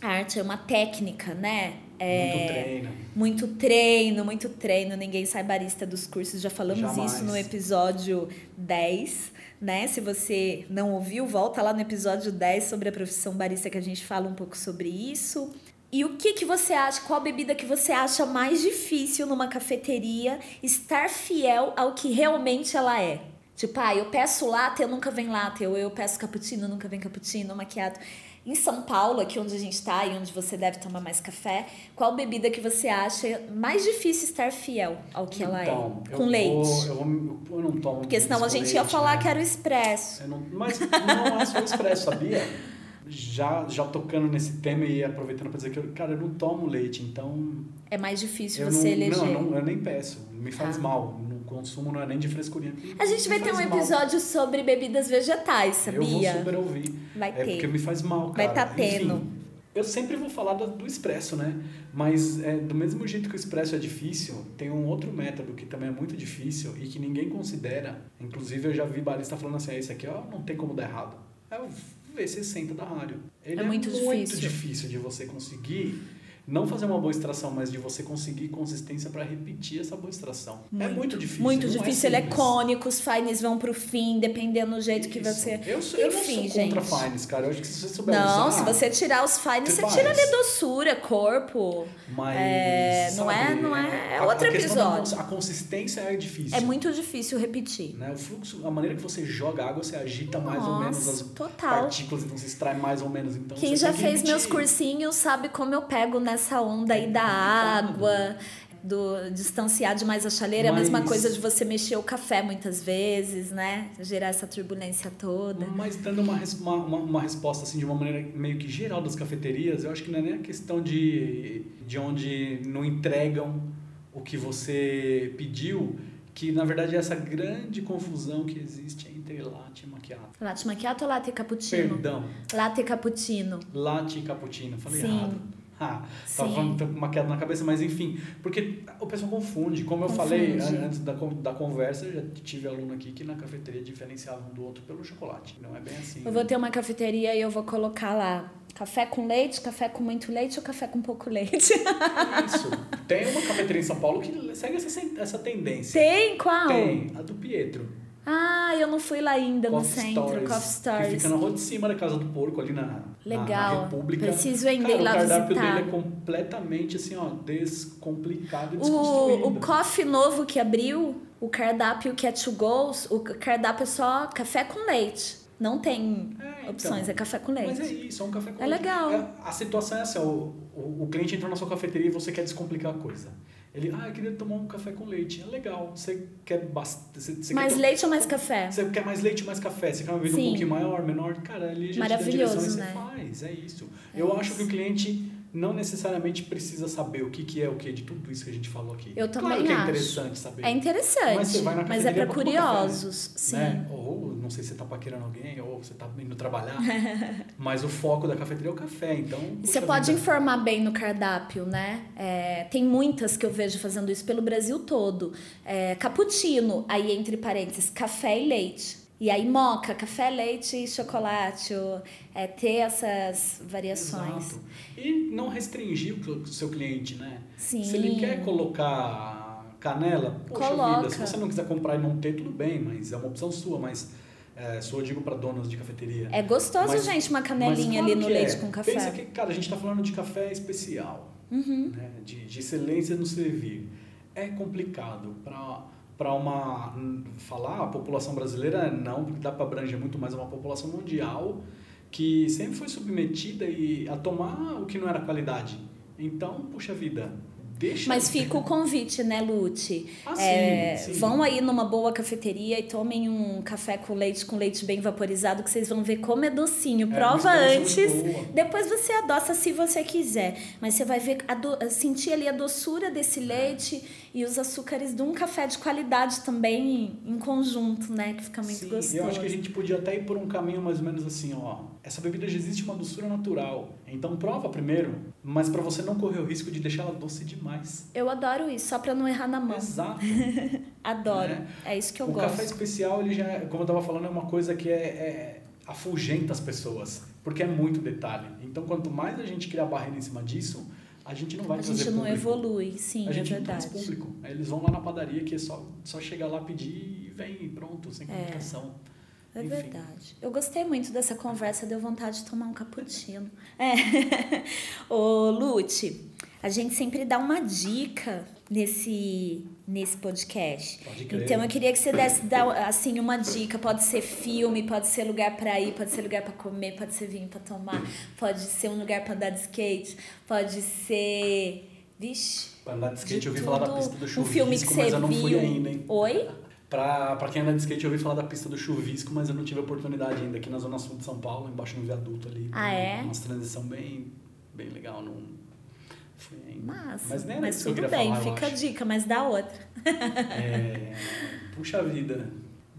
arte, é uma técnica, né? É, muito treino. Muito treino, muito treino. Ninguém sai barista dos cursos. Já falamos Jamais. isso no episódio 10 né? Se você não ouviu, volta lá no episódio 10 sobre a profissão barista que a gente fala um pouco sobre isso. E o que, que você acha? Qual bebida que você acha mais difícil numa cafeteria estar fiel ao que realmente ela é? Tipo, ah, eu peço latte, eu nunca vem latte, ou eu peço cappuccino, nunca vem cappuccino, maquiado. Em São Paulo, aqui onde a gente está e onde você deve tomar mais café, qual bebida que você acha mais difícil estar fiel ao que então, ela é? Com leite. Vou, eu, vou, eu, não tomo. Porque senão a gente leite, ia falar né? que era o expresso. Não, mas não é só o expresso, sabia? Já, já tocando nesse tema e aproveitando para dizer que eu, cara, eu não tomo leite, então. É mais difícil você não, eleger. Não, não, eu nem peço. Me faz ah. mal consumo não é nem de frescurinha. A gente vai ter um episódio mal. sobre bebidas vegetais, sabia? Eu vou super ouvir. Vai é ter. porque me faz mal, cara. Vai estar tá tendo. Enfim, eu sempre vou falar do, do expresso, né? Mas é, do mesmo jeito que o expresso é difícil, tem um outro método que também é muito difícil e que ninguém considera. Inclusive, eu já vi barista falando assim, ah, esse aqui ó, não tem como dar errado. É o V60 da rádio. Ele é, é muito, muito difícil. difícil de você conseguir não fazer uma boa extração, mas de você conseguir consistência para repetir essa boa extração. É muito, é muito difícil. Muito é difícil, é ele é cônico, os fines vão pro fim, dependendo do jeito Isso. que você. Eu, sou, Enfim, eu não sou contra fines, cara. Eu acho que se você souber Não, usar, se você tirar os fines, você, você tira ali doçura, corpo. Mas. É, não é, não é. É outro episódio. A consistência é difícil. É muito difícil repetir. Né? O fluxo, a maneira que você joga água, você agita Nossa, mais ou menos as total. partículas, então você extrai mais ou menos. Então, Quem já fez meus cursinhos sabe como eu pego nessa onda aí da água, do distanciar demais a chaleira, é a mesma coisa de você mexer o café muitas vezes, né? Gerar essa turbulência toda. Mas dando uma, uma, uma, resposta assim de uma maneira meio que geral das cafeterias, eu acho que não é nem a questão de, de onde não entregam o que você pediu, que na verdade é essa grande confusão que existe entre latte e macchiato. Latte macchiato ou latte cappuccino? Perdão. Latte cappuccino. Latte cappuccino, falei Sim. errado. Ah, tava falando uma queda na cabeça, mas enfim, porque o pessoal confunde. Como eu falei antes da, da conversa, eu já tive aluno aqui que na cafeteria diferenciava um do outro pelo chocolate. Não é bem assim. Eu vou ter uma cafeteria e eu vou colocar lá café com leite, café com muito leite ou café com pouco leite. Isso. Tem uma cafeteria em São Paulo que segue essa, essa tendência. Tem? Qual? Tem, a do Pietro. Ah, eu não fui lá ainda Coffee no centro, Stories, Coffee Stories. Que fica na rua de cima da Casa do Porco, ali na, Legal. na, na República. Preciso ainda Cara, ir lá o cardápio visitar. dele é completamente assim, ó, descomplicado e desconstruído. O, o coffee novo que abriu, o cardápio que é to go, o cardápio é só café com leite. Não tem é, então, opções, é café com leite. Mas é isso, é um café com é leite. Legal. É, a situação é essa, o, o, o cliente entrou na sua cafeteria e você quer descomplicar a coisa. Ele, ah, eu queria tomar um café com leite. É legal. Você quer bastante. mais quer leite ou mais café? Você quer mais leite ou mais café? Você quer uma bebida um pouquinho maior, menor? Cara, ali já Maravilhoso, te dá direção né? você faz. É isso. É eu isso. acho que o cliente não necessariamente precisa saber o que, que é o que de tudo isso que a gente falou aqui. Eu também claro que acho. é interessante saber. É interessante. Mas, você vai na mas é para curiosos, café, sim. Né? Ou não sei se você está paquerando alguém, ou você está indo trabalhar. mas o foco da cafeteria é o café, então... Você pode vida. informar bem no cardápio, né? É, tem muitas que eu vejo fazendo isso pelo Brasil todo. É, cappuccino, aí entre parênteses, café e leite. E aí moca, café, leite e chocolate, é, ter essas variações. Exato. E não restringir o seu cliente, né? Sim. Se ele quer colocar canela, poxa Coloca. vida, se você não quiser comprar e não ter, tudo bem, mas é uma opção sua, mas é, sua eu digo para donos de cafeteria. É gostoso, mas, gente, uma canelinha ali no leite é. com café. Pensa que, cara, a gente está falando de café especial, uhum. né? de, de excelência no servir. É complicado para para uma falar a população brasileira não porque dá para abranger muito mais uma população mundial que sempre foi submetida e a tomar o que não era qualidade então puxa vida Deixa Mas fica o convite, né, Lute? Ah, é, sim, sim. Vão aí numa boa cafeteria e tomem um café com leite, com leite bem vaporizado, que vocês vão ver como é docinho. É, Prova antes, depois você adoça se você quiser. Mas você vai ver, sentir ali a doçura desse leite e os açúcares de um café de qualidade também em conjunto, né? Que fica muito Sim, gostoso. eu acho que a gente podia até ir por um caminho mais ou menos assim, ó. Essa bebida já existe uma doçura natural. Então prova primeiro, mas para você não correr o risco de deixar ela doce demais. Eu adoro isso, só pra não errar na mão. Exato. Adoro. Né? É isso que eu o gosto. café especial, ele já, é- como eu tava falando, é uma coisa que é, é afugenta as pessoas, porque é muito detalhe. Então, quanto mais a gente criar barreira em cima disso, a gente não vai A trazer gente não público. evolui, sim, a é gente não traz público. Eles vão lá na padaria que é só, só chegar lá, pedir e vem, pronto, sem comunicação. É Enfim. verdade. Eu gostei muito dessa conversa, deu vontade de tomar um cappuccino. É. Ô, Lute, a gente sempre dá uma dica nesse, nesse podcast. Então eu queria que você desse dar, assim uma dica, pode ser filme, pode ser lugar para ir, pode ser lugar para comer, pode ser vinho para tomar, pode ser um lugar para andar de skate, pode ser, vixe, Pra andar de skate, de eu ouvi falar da pista do um chuvisco, filme que você mas eu não fui viu. ainda, hein? Oi? Pra, pra quem anda de skate, eu ouvi falar da pista do chuvisco, mas eu não tive a oportunidade ainda aqui na Zona Sul de São Paulo, embaixo no viaduto ali. Ah, é? Uma transição bem, bem legal. Não ainda. Mas, era mas tudo bem, falar, fica a dica, mas dá outra. É, puxa vida.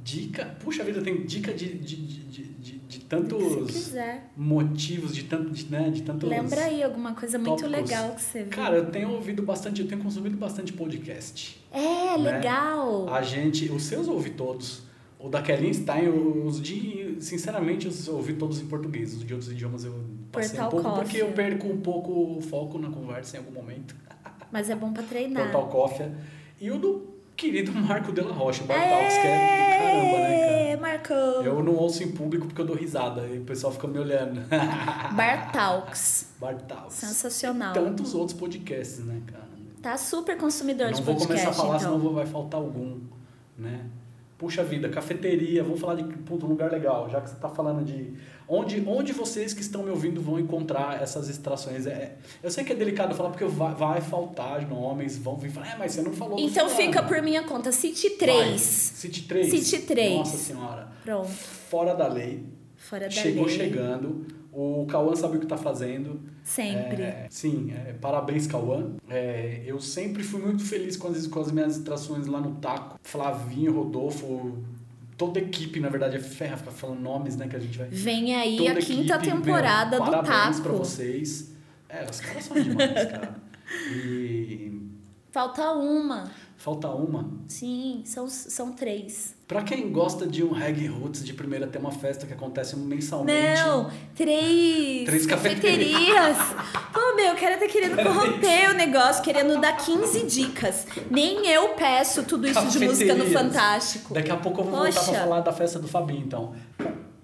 Dica. Puxa vida, tem dica de, de, de, de, de, tantos motivos, de, tanto, de, né, de tantos. Lembra aí alguma coisa muito tópicos. legal que você viu. Cara, eu tenho ouvido bastante, eu tenho consumido bastante podcast. é, né? legal. A gente, os seus eu ouvi todos. O da Kelly Stein, os de, sinceramente, eu ouvi todos em português. Os de outros idiomas eu passei Portal um pouco, porque eu Coffee. perco um pouco o foco na conversa em algum momento. Mas é bom pra treinar. Portal Coffee. E o do querido Marco de la Rocha, o que é do caramba, né, cara? É, Marcão. Eu não ouço em público porque eu dou risada e o pessoal fica me olhando. Bartalks. Bartalks. Sensacional. E tantos outros podcasts, né, cara? Tá super consumidor não de vou podcast, começar a falar, então. senão vou- vai faltar algum, né? Puxa vida, cafeteria, vamos falar de puta, um lugar legal, já que você está falando de onde, onde vocês que estão me ouvindo vão encontrar essas extrações. É, eu sei que é delicado falar porque vai, vai faltar nomes, vão vir falar, é, mas você não falou Então fulano." fica por minha conta. City Vai. 3. City 3. City 3. Nossa senhora. Pronto. Fora da lei. Fora da Chegou lei. chegando. O Cauã sabe o que está fazendo. Sempre. É, sim, é, parabéns, Cauã. É, eu sempre fui muito feliz com as, com as minhas extrações lá no Taco. Flavinho, Rodolfo, toda a equipe, na verdade, é ferra ficar falando nomes, né, que a gente vai... Vem aí toda a quinta equipe, temporada meu, do Parabéns Taco. pra vocês. É, os caras são demais, cara. E Falta uma. Falta uma. Sim, são, são três. Pra quem gosta de um reggae roots de primeira, tem uma festa que acontece mensalmente. Não, três, Três cafeterias. Pô, meu, o cara tá querendo corromper o negócio, querendo dar 15 dicas. Nem eu peço tudo isso de música no. Fantástico. Daqui a pouco eu vou voltar Poxa. pra falar da festa do Fabinho, então.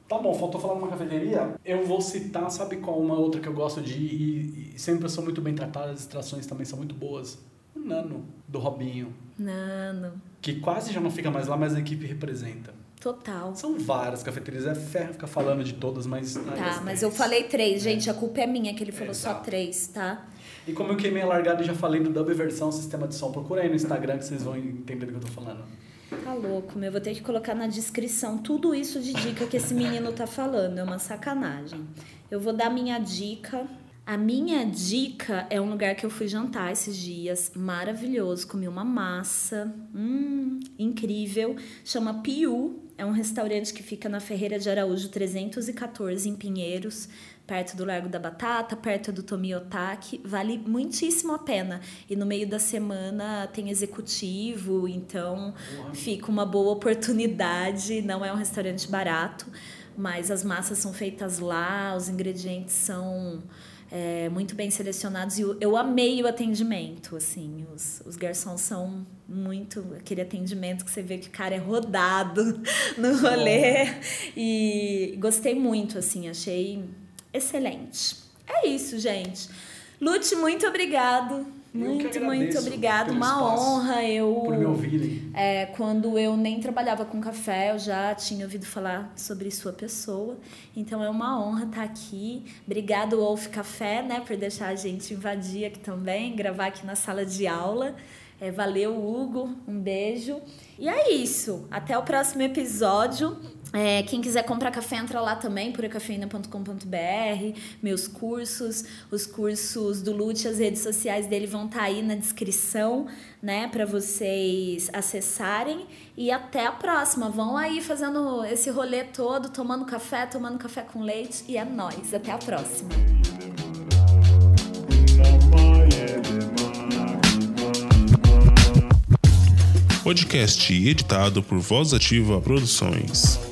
Tá bom, faltou falar numa cafeteria. Eu vou citar, sabe qual uma outra que eu gosto de ir e, e sempre são muito bem tratadas, as extrações também são muito boas. O Nano, do Robinho, Nano, que quase já não fica mais lá, mas a equipe representa. total. São várias cafeterias, é ferro ficar falando de todas, mas... Tá, mas eu falei três, gente. A culpa é minha que ele falou só Exato. três, tá? E como eu queimei a largada e já falei do Dub Versão Sistema de Som, procura aí no Instagram que vocês vão entender do que eu tô falando. Tá louco, meu. Vou ter que colocar na descrição tudo isso de dica que esse menino tá falando. É uma sacanagem. Eu vou dar minha dica. A minha dica é um lugar que eu fui jantar esses dias. Maravilhoso. Comi uma massa. Hum, incrível. Chama Piu. É um restaurante que fica na Ferreira de Araújo 314, em Pinheiros, perto do Largo da Batata, perto do Tomiotaki. Vale muitíssimo a pena. E no meio da semana tem executivo, então fica uma boa oportunidade. Não é um restaurante barato, mas as massas são feitas lá, os ingredientes são é, muito bem selecionados e eu, eu amei o atendimento, assim, os, os garçons são muito aquele atendimento que você vê que o cara é rodado no rolê e gostei muito, assim, achei excelente. É isso, gente. Lute, muito obrigado. Muito, muito obrigado. Uma honra eu Por me ouvirem. é, quando eu nem trabalhava com café, eu já tinha ouvido falar sobre sua pessoa. Então é uma honra estar aqui. Obrigado, Wolf Café, né, por deixar a gente invadir aqui também, gravar aqui na sala de aula. É, valeu, Hugo. Um beijo. E é isso. Até o próximo episódio. É, quem quiser comprar café, entra lá também, puracafeína.com.br, meus cursos, os cursos do Lute, as redes sociais dele vão estar tá aí na descrição, né, para vocês acessarem. E até a próxima. Vão aí fazendo esse rolê todo, tomando café, tomando café com leite. E é nóis. Até a próxima. Podcast editado por Voz Ativa Produções.